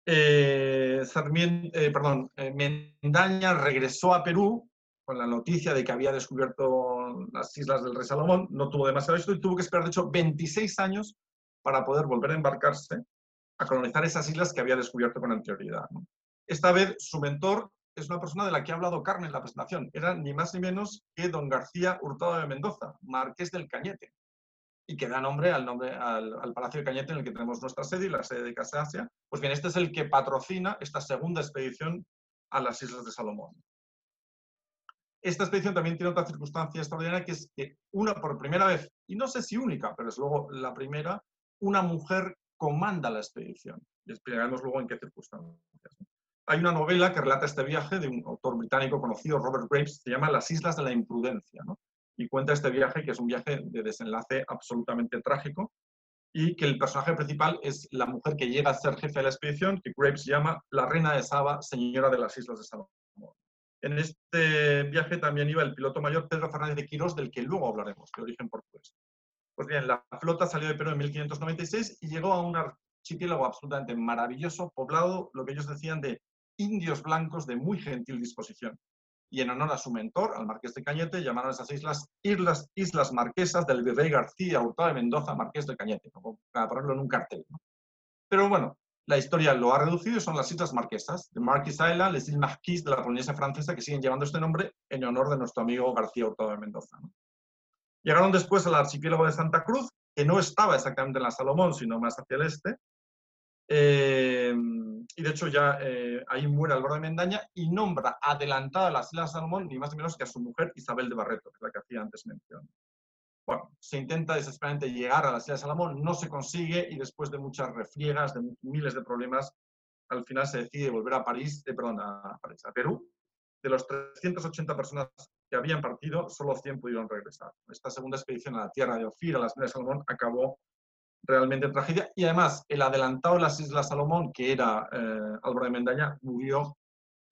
Eh, eh, perdón, Mendaña regresó a Perú con la noticia de que había descubierto las islas del rey Salomón, no tuvo demasiado éxito y tuvo que esperar, de hecho, 26 años para poder volver a embarcarse a colonizar esas islas que había descubierto con anterioridad. Esta vez su mentor es una persona de la que ha hablado Carmen en la presentación. Era ni más ni menos que don García Hurtado de Mendoza, marqués del Cañete, y que da nombre al, nombre, al, Palacio del Cañete en el que tenemos nuestra sede y la sede de Casa Asia. Pues bien, este es el que patrocina esta segunda expedición a las Islas de Salomón. Esta expedición también tiene otra circunstancia extraordinaria, que es que una por primera vez, y no sé si única, pero es luego la primera, una mujer comanda la expedición. Y explicaremos luego en qué circunstancias. Hay una novela que relata este viaje de un autor británico conocido, Robert Graves, se llama Las Islas de la Imprudencia, y cuenta este viaje que es un viaje de desenlace absolutamente trágico y que el personaje principal es la mujer que llega a ser jefe de la expedición, que Graves llama la reina de Saba, señora de las Islas de Salomón. En este viaje también iba el piloto mayor Pedro Fernández de Quirós, del que luego hablaremos, de origen portugués. Pues bien, la flota salió de Perú en 1596 y llegó a un archipiélago absolutamente maravilloso, poblado, lo que ellos decían de indios blancos de muy gentil disposición. Y en honor a su mentor, al marqués de Cañete, llamaron a esas islas Islas, islas Marquesas del virrey García Hurtado de Mendoza, marqués de Cañete, para ponerlo en un cartel. Pero bueno, la historia lo ha reducido y son las Islas Marquesas, de Marquis Island, les Isles Marquis de la Polinesia francesa, que siguen llevando este nombre en honor de nuestro amigo García Hurtado de Mendoza. Llegaron después al archipiélago de Santa Cruz, que no estaba exactamente en la Salomón, sino más hacia el este, eh, y de hecho ya eh, ahí muere Álvaro de Mendaña y nombra adelantada a las Islas Salomón ni más ni menos que a su mujer Isabel de Barreto, que es la que hacía antes mención. Bueno, se intenta desesperadamente llegar a las Islas Salomón, no se consigue y después de muchas refriegas, de miles de problemas, al final se decide volver a París, eh, perdón, a, París, a Perú. De los 380 personas que habían partido, solo 100 pudieron regresar. Esta segunda expedición a la tierra de Ofir, a las Islas Salomón, acabó realmente en tragedia. Y además, el adelantado de las Islas Salomón, que era eh, Álvaro de Mendaña, murió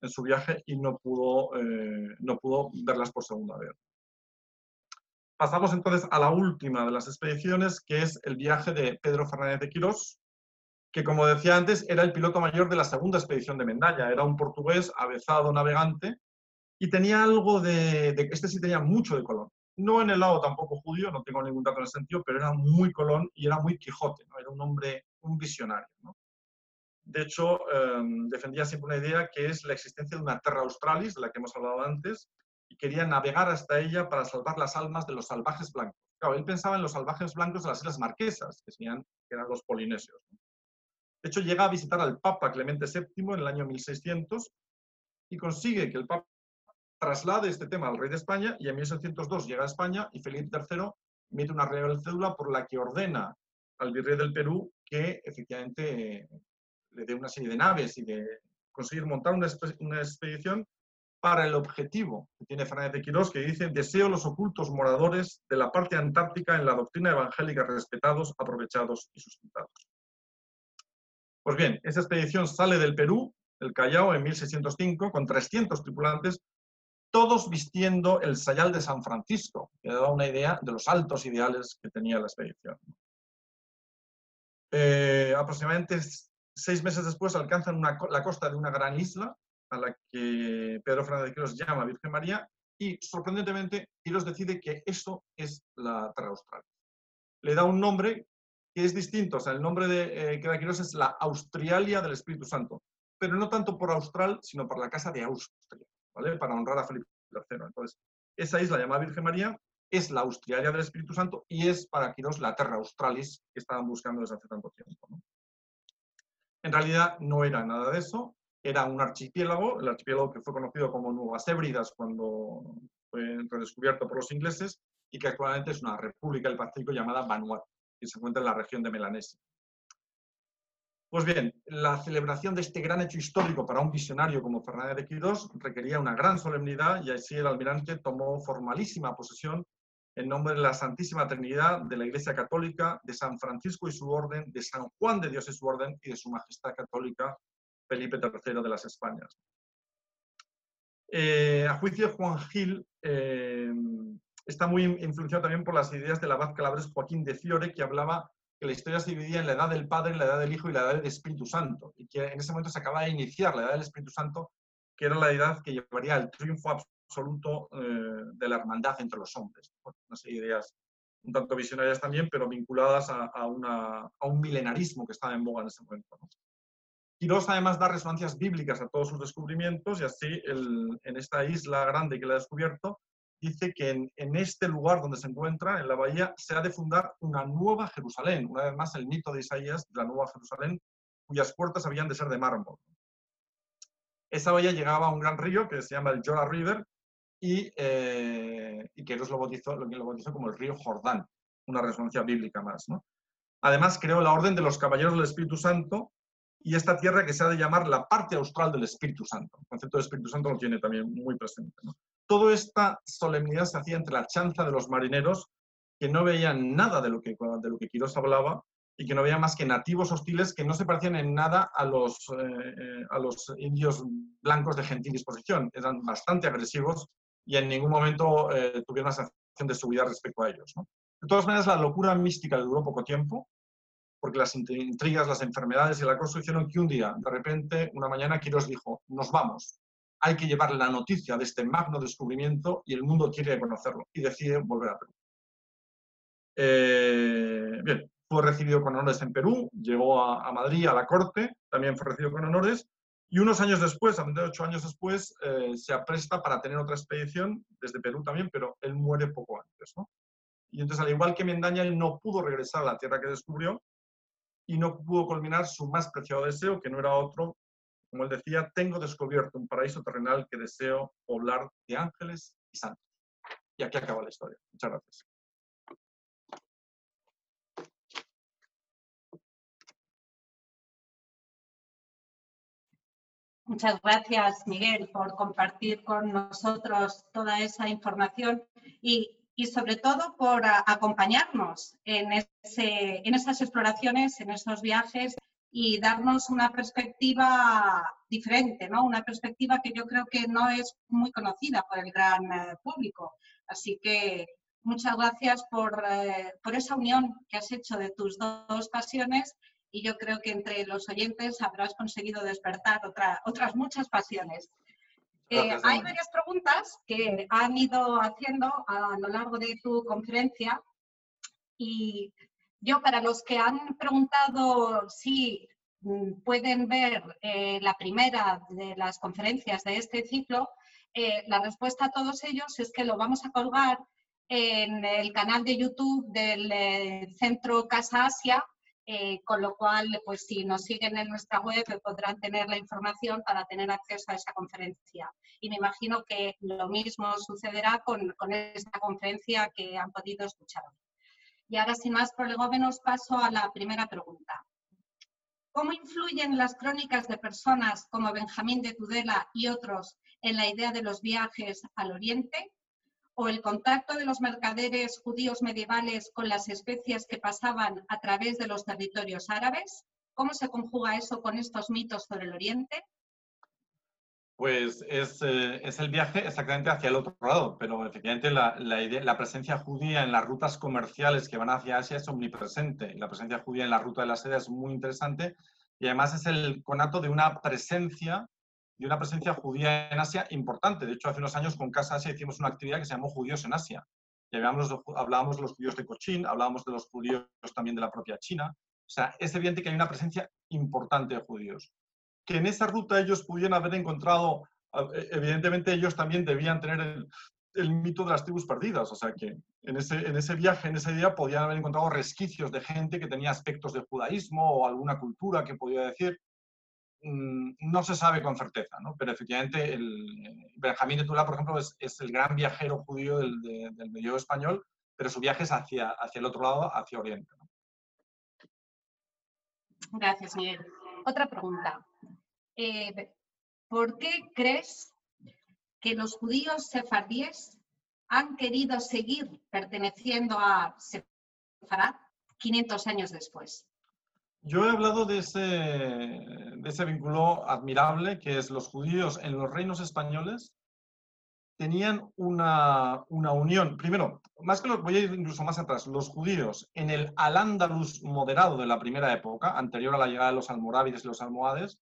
en su viaje y no pudo, eh, no pudo verlas por segunda vez. Pasamos entonces a la última de las expediciones, que es el viaje de Pedro Fernández de Quirós, que como decía antes, era el piloto mayor de la segunda expedición de Mendaña. Era un portugués avezado navegante y tenía algo de, de, este sí tenía mucho de Colón. No en el lado tampoco judío, no tengo ningún dato en ese sentido, pero era muy Colón y era muy Quijote, ¿no? era un hombre, un visionario. ¿no? De hecho, eh, defendía siempre una idea que es la existencia de una Terra Australis, de la que hemos hablado antes, y quería navegar hasta ella para salvar las almas de los salvajes blancos. Claro, él pensaba en los salvajes blancos de las Islas Marquesas, que, serían, que eran los polinesios. De hecho, llega a visitar al Papa Clemente VII en el año 1600 y consigue que el Papa traslade este tema al rey de España y en 1602 llega a España y Felipe III emite una real cédula por la que ordena al virrey del Perú que efectivamente le dé una serie de naves y de conseguir montar una, expedición para el objetivo que tiene Fernández de Quirós, que dice, deseo los ocultos moradores de la parte antártica en la doctrina evangélica respetados, aprovechados y sustentados. Pues bien, esa expedición sale del Perú, el Callao, en 1605, con 300 tripulantes, todos vistiendo el sayal de San Francisco, que da una idea de los altos ideales que tenía la expedición. Eh, aproximadamente seis meses después alcanzan la costa de una gran isla, a la que Pedro Fernández de Quirós llama Virgen María, y sorprendentemente Quirós decide que eso es la Terra Austral. Le da un nombre que es distinto, o sea, el nombre de, eh, que da Quirós es la Austrialia del Espíritu Santo, pero no tanto por Austral, sino por la Casa de Austria, Para honrar a Felipe III. Entonces, esa isla llamada Virgen María es la Austrialia del Espíritu Santo y es para Quirós la Terra Australis que estaban buscando desde hace tanto tiempo. En realidad no era nada de eso, era un archipiélago, el archipiélago que fue conocido como Nuevas Hébridas cuando fue redescubierto por los ingleses y que actualmente es una república del Pacífico llamada Vanuatu, que se encuentra en la región de Melanesia. Pues bien, la celebración de este gran hecho histórico para un visionario como Fernández de Quirós requería una gran solemnidad y así el almirante tomó formalísima posesión en nombre de la Santísima Trinidad, de la Iglesia Católica, de San Francisco y su orden, de San Juan de Dios y su orden y de su Majestad Católica Felipe III de las Españas. Eh, a juicio de Juan Gil, eh, está muy influenciado también por las ideas del abad calabres Joaquín de Fiore, que hablaba que la historia se dividía en la edad del Padre, la edad del Hijo y la edad del Espíritu Santo, y que en ese momento se acaba de iniciar la edad del Espíritu Santo, que era la edad que llevaría al triunfo absoluto eh, de la hermandad entre los hombres. unas ideas un tanto visionarias también, pero vinculadas a, un milenarismo que estaba en boga en ese momento. Quirós además da resonancias bíblicas a todos sus descubrimientos y así en esta isla grande que le ha descubierto, dice que en, este lugar donde se encuentra, en la bahía, se ha de fundar una nueva Jerusalén, una vez más el mito de Isaías de la nueva Jerusalén, cuyas puertas habían de ser de mármol. Esa bahía llegaba a un gran río que se llama el Jorah River y, eh, y Quirós lo bautizó, lo, lo bautizó como el río Jordán, una resonancia bíblica más. ¿no? Además, creó la Orden de los Caballeros del Espíritu Santo, y esta tierra que se ha de llamar la parte austral del Espíritu Santo. El concepto de Espíritu Santo lo tiene también muy presente. Toda esta solemnidad se hacía entre la chanza de los marineros que no veían nada de lo que, de lo que Quirós hablaba y que no veían más que nativos hostiles que no se parecían en nada a los, eh, eh, a los indios blancos de gentil disposición. Eran bastante agresivos y en ningún momento eh, tuvieron una sensación de seguridad respecto a ellos. De todas maneras, la locura mística duró poco tiempo porque las intrigas, las enfermedades y el acoso hicieron que un día, de repente, una mañana, Quirós dijo, nos vamos, hay que llevar la noticia de este magno descubrimiento y el mundo quiere conocerlo, y decide volver a Perú. Eh, bien, fue recibido con honores en Perú, llegó a, Madrid, a la corte, también fue recibido con honores, y unos años después, a ocho años después, eh, se apresta para tener otra expedición desde Perú también, pero él muere poco antes. Y entonces, al igual que Mendaña, él no pudo regresar a la tierra que descubrió, y no pudo culminar su más preciado deseo, que no era otro Como él decía, tengo descubierto un paraíso terrenal que deseo poblar de ángeles y santos. Y aquí acaba la historia. Muchas gracias. Muchas gracias, Miguel, por compartir con nosotros toda esa información y, sobre todo por acompañarnos en, en esas exploraciones, en esos viajes y darnos una perspectiva diferente, ¿no? Una perspectiva que yo creo que no es muy conocida por el gran eh, público. Así que muchas gracias por, eh, por, esa unión que has hecho de tus dos pasiones y yo creo que entre los oyentes habrás conseguido despertar otra, otras muchas pasiones. Eh, hay varias preguntas que han ido haciendo a lo largo de tu conferencia y yo para los que han preguntado si mm, pueden ver eh, la primera de las conferencias de este ciclo, eh, la respuesta a todos ellos es que lo vamos a colgar en el canal de YouTube del Centro Casa Asia eh, con lo cual, pues si nos siguen en nuestra web podrán tener la información para tener acceso a esa conferencia. Y me imagino que lo mismo sucederá con, esta conferencia que han podido escuchar Y ahora, sin más prolegómenos, paso a la primera pregunta. ¿Cómo influyen las crónicas de personas como Benjamín de Tudela y otros en la idea de los viajes al Oriente? o el contacto de los mercaderes judíos medievales con las especias que pasaban a través de los territorios árabes? ¿Cómo se conjuga eso con estos mitos sobre el Oriente? Pues es, eh, es el viaje exactamente hacia el otro lado, pero efectivamente la, la, presencia judía en las rutas comerciales que van hacia Asia es omnipresente. La presencia judía en la ruta de la seda es muy interesante y además es el conato de una presencia y una presencia judía en Asia importante. De hecho, hace unos años con Casa Asia hicimos una actividad que se llamó Judíos en Asia. Y hablábamos de los judíos de Cochín, hablábamos de los judíos también de la propia China. O sea, es evidente que hay una presencia importante de judíos. Que en esa ruta ellos pudieran haber encontrado, e, evidentemente ellos también debían tener el, mito de las tribus perdidas. O sea, que en ese, en ese viaje, en ese día, podían haber encontrado resquicios de gente que tenía aspectos de judaísmo o alguna cultura que podía decir. Mm, no se sabe con certeza, ¿no? pero efectivamente el, Benjamín de Tula, por ejemplo, es, el gran viajero judío del, del medio español, pero su viaje es hacia, hacia el otro lado, hacia Oriente. Gracias, Miguel. Otra pregunta. Eh, ¿Por qué crees que los judíos sefardíes han querido seguir perteneciendo a Sefarad 500 años después? Yo he hablado de ese, de ese vínculo admirable que es los judíos en los reinos españoles tenían una, una unión. Primero, más que lo, voy a ir incluso más atrás, los judíos en el al-Ándalus moderado de la primera época, anterior a la llegada de los almorávides y los almohades,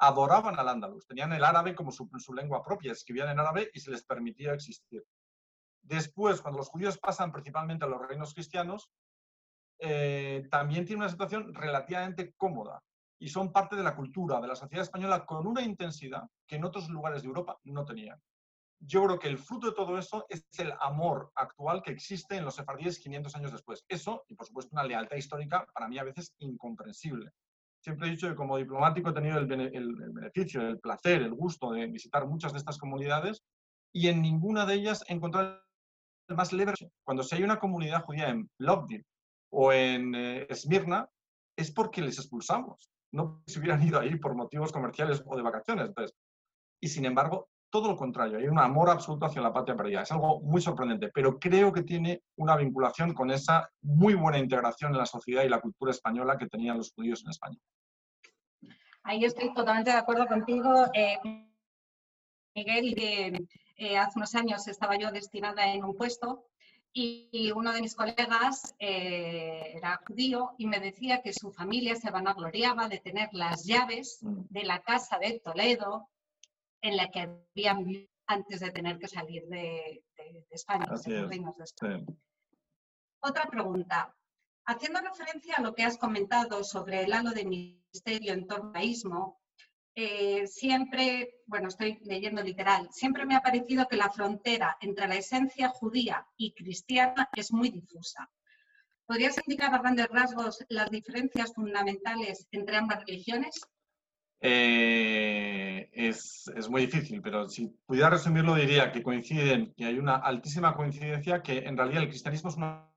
adoraban al Ándalus, tenían el árabe como su, lengua propia, escribían en árabe y se les permitía existir. Después, cuando los judíos pasan principalmente a los reinos cristianos, eh, también tiene una situación relativamente cómoda y son parte de la cultura, de la sociedad española, con una intensidad que en otros lugares de Europa no tenían. Yo creo que el fruto de todo eso es el amor actual que existe en los sefardíes 500 años después. Eso, y por supuesto una lealtad histórica, para mí a veces incomprensible. Siempre he dicho que como diplomático he tenido el, beneficio, el placer, el gusto de visitar muchas de estas comunidades y en ninguna de ellas he encontrado el más leverage. Cuando si hay una comunidad judía en Plovdiv, o en eh, Esmirna, es porque les expulsamos, no se hubieran ido ahí por motivos comerciales o de vacaciones. Y sin embargo, todo lo contrario, hay un amor absoluto hacia la patria perdida. Es algo muy sorprendente, pero creo que tiene una vinculación con esa muy buena integración en la sociedad y la cultura española que tenían los judíos en España. Ahí estoy totalmente de acuerdo contigo, eh, Miguel. Eh, hace unos años estaba yo destinada en un puesto y uno de mis colegas eh, era judío y me decía que su familia se vanagloriaba de tener las llaves mm. de la casa de Toledo en la que habían vivido antes de tener que salir de, España. Otra pregunta. Haciendo referencia a lo que has comentado sobre el halo de misterio en torno al eh, siempre, bueno, estoy leyendo literal, siempre me ha parecido que la frontera entre la esencia judía y cristiana es muy difusa. ¿Podrías indicar a grandes rasgos las diferencias fundamentales entre ambas religiones? Eh, es, es, muy difícil, pero si pudiera resumirlo diría que coinciden, que hay una altísima coincidencia que en realidad el cristianismo es una,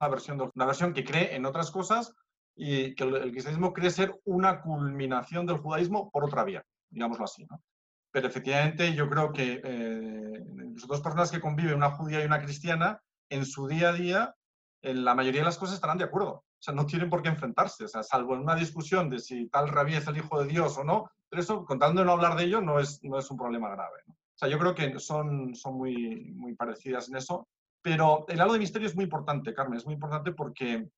versión, una versión que cree en otras cosas y que el, cristianismo cree ser una culminación del judaísmo por otra vía, digámoslo así. ¿no? Pero efectivamente yo creo que eh, dos personas que conviven, una judía y una cristiana, en su día a día, en la mayoría de las cosas estarán de acuerdo. O sea, no tienen por qué enfrentarse, o sea, salvo en una discusión de si tal rabí es el hijo de Dios o no, pero eso, contando no hablar de ello, no es, no es un problema grave. O sea, yo creo que son, son muy, muy parecidas en eso, pero el halo de misterio es muy importante, Carmen, es muy importante porque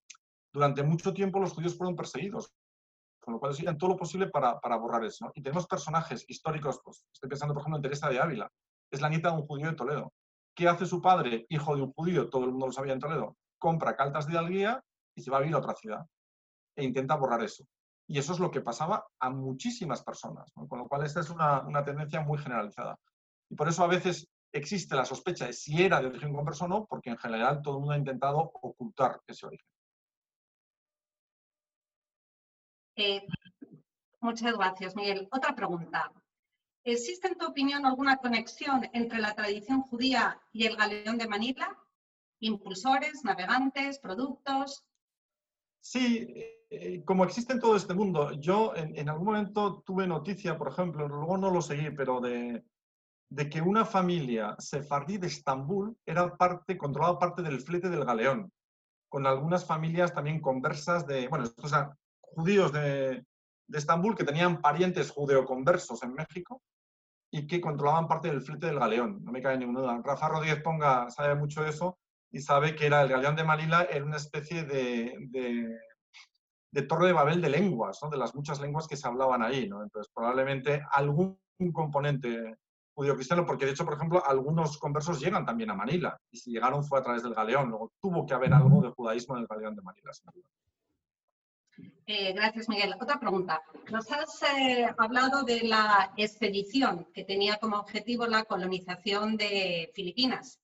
durante mucho tiempo los judíos fueron perseguidos, con lo cual hacían todo lo posible para, para borrar eso. Y tenemos personajes históricos, pues estoy pensando por ejemplo en Teresa de Ávila, es la nieta de un judío de Toledo. ¿Qué hace su padre, hijo de un judío? Todo el mundo lo sabía en Toledo. Compra caltas de Alguía y se va a vivir a otra ciudad e intenta borrar eso. Y eso es lo que pasaba a muchísimas personas, con lo cual esta es una, una, tendencia muy generalizada. Y por eso a veces existe la sospecha de si era de origen converso o no, porque en general todo el mundo ha intentado ocultar ese origen. Eh, muchas gracias, Miguel. Otra pregunta. ¿Existe, en tu opinión, alguna conexión entre la tradición judía y el galeón de Manila? ¿Impulsores, navegantes, productos? Sí, eh, como existe en todo este mundo, yo en, algún momento tuve noticia, por ejemplo, luego no lo seguí, pero de, de que una familia sefardí de Estambul era parte, controlaba parte del flete del galeón, con algunas familias también conversas de, bueno, o sea, judíos de, de Estambul que tenían parientes judeoconversos en México y que controlaban parte del flete del galeón. No me cae ninguna duda. Rafa Rodríguez Ponga sabe mucho de eso y sabe que era el galeón de Manila era una especie de, torre de Babel de lenguas, de las muchas lenguas que se hablaban ahí. Entonces, probablemente algún componente judío-cristiano, porque de hecho, por ejemplo, algunos conversos llegan también a Manila, y si llegaron fue a través del galeón, luego tuvo que haber algo de judaísmo en el galeón de Manila. Eh, gracias, Miguel. Otra pregunta. Nos has eh, hablado de la expedición que tenía como objetivo la colonización de Filipinas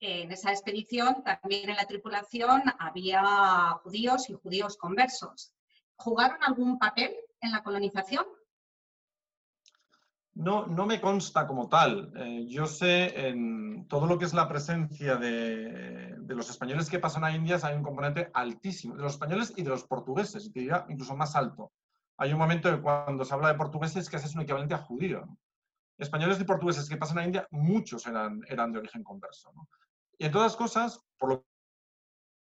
en esa expedición, también en la tripulación, había judíos y judíos conversos. ¿Jugaron algún papel en la colonización? No, no me consta como tal. Eh, yo sé en todo lo que es la presencia de, los españoles que pasan a Indias hay un componente altísimo, de los españoles y de los portugueses, diría incluso más alto. Hay un momento en cuando se habla de portugueses que es un equivalente a judío. Españoles y portugueses que pasan a India, muchos eran, eran de origen converso. Y en todas cosas, por lo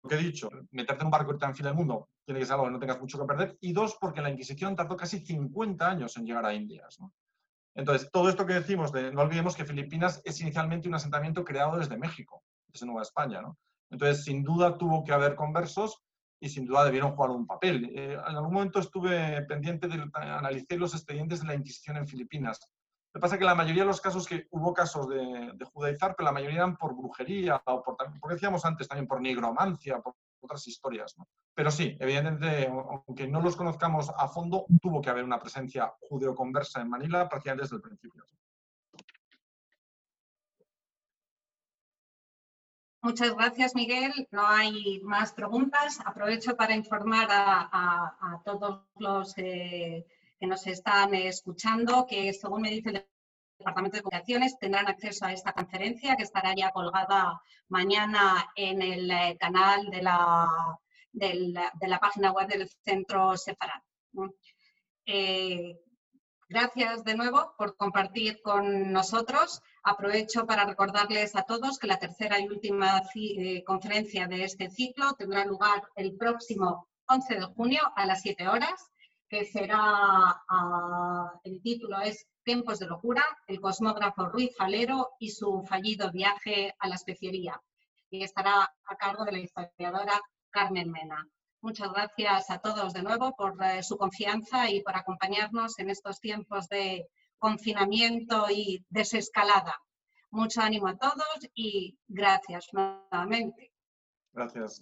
que he dicho, meterte en un barco y en fin del mundo tiene que ser algo que no tengas mucho que perder. Y dos, porque la Inquisición tardó casi 50 años en llegar a Indias. Entonces, todo esto que decimos, de, no olvidemos que Filipinas es inicialmente un asentamiento creado desde México, desde Nueva España. ¿no? Entonces, sin duda tuvo que haber conversos y sin duda debieron jugar un papel. Eh, en algún momento estuve pendiente de analizar los expedientes de la Inquisición en Filipinas que pasa es que la mayoría de los casos que hubo casos de, judaizar, pero la mayoría eran por brujería o por, porque decíamos antes también por nigromancia, por otras historias. Pero sí, evidentemente, aunque no los conozcamos a fondo, tuvo que haber una presencia judeoconversa en Manila prácticamente desde el principio. Muchas gracias, Miguel. No hay más preguntas. Aprovecho para informar a, todos los eh, que nos están escuchando, que según me dice el Departamento de Comunicaciones tendrán acceso a esta conferencia que estará ya colgada mañana en el eh, canal de la, de la página web del Centro Sefarad. Eh, gracias de nuevo por compartir con nosotros. Aprovecho para recordarles a todos que la tercera y última eh, conferencia de este ciclo tendrá lugar el próximo 11 de junio a las 7 horas que será, ah, el título es Tiempos de locura, el cosmógrafo Ruiz Falero y su fallido viaje a la especiería. Y estará a cargo de la historiadora Carmen Mena. Muchas gracias a todos de nuevo por eh, su confianza y por acompañarnos en estos tiempos de confinamiento y desescalada. Mucho ánimo a todos y gracias nuevamente. Gracias.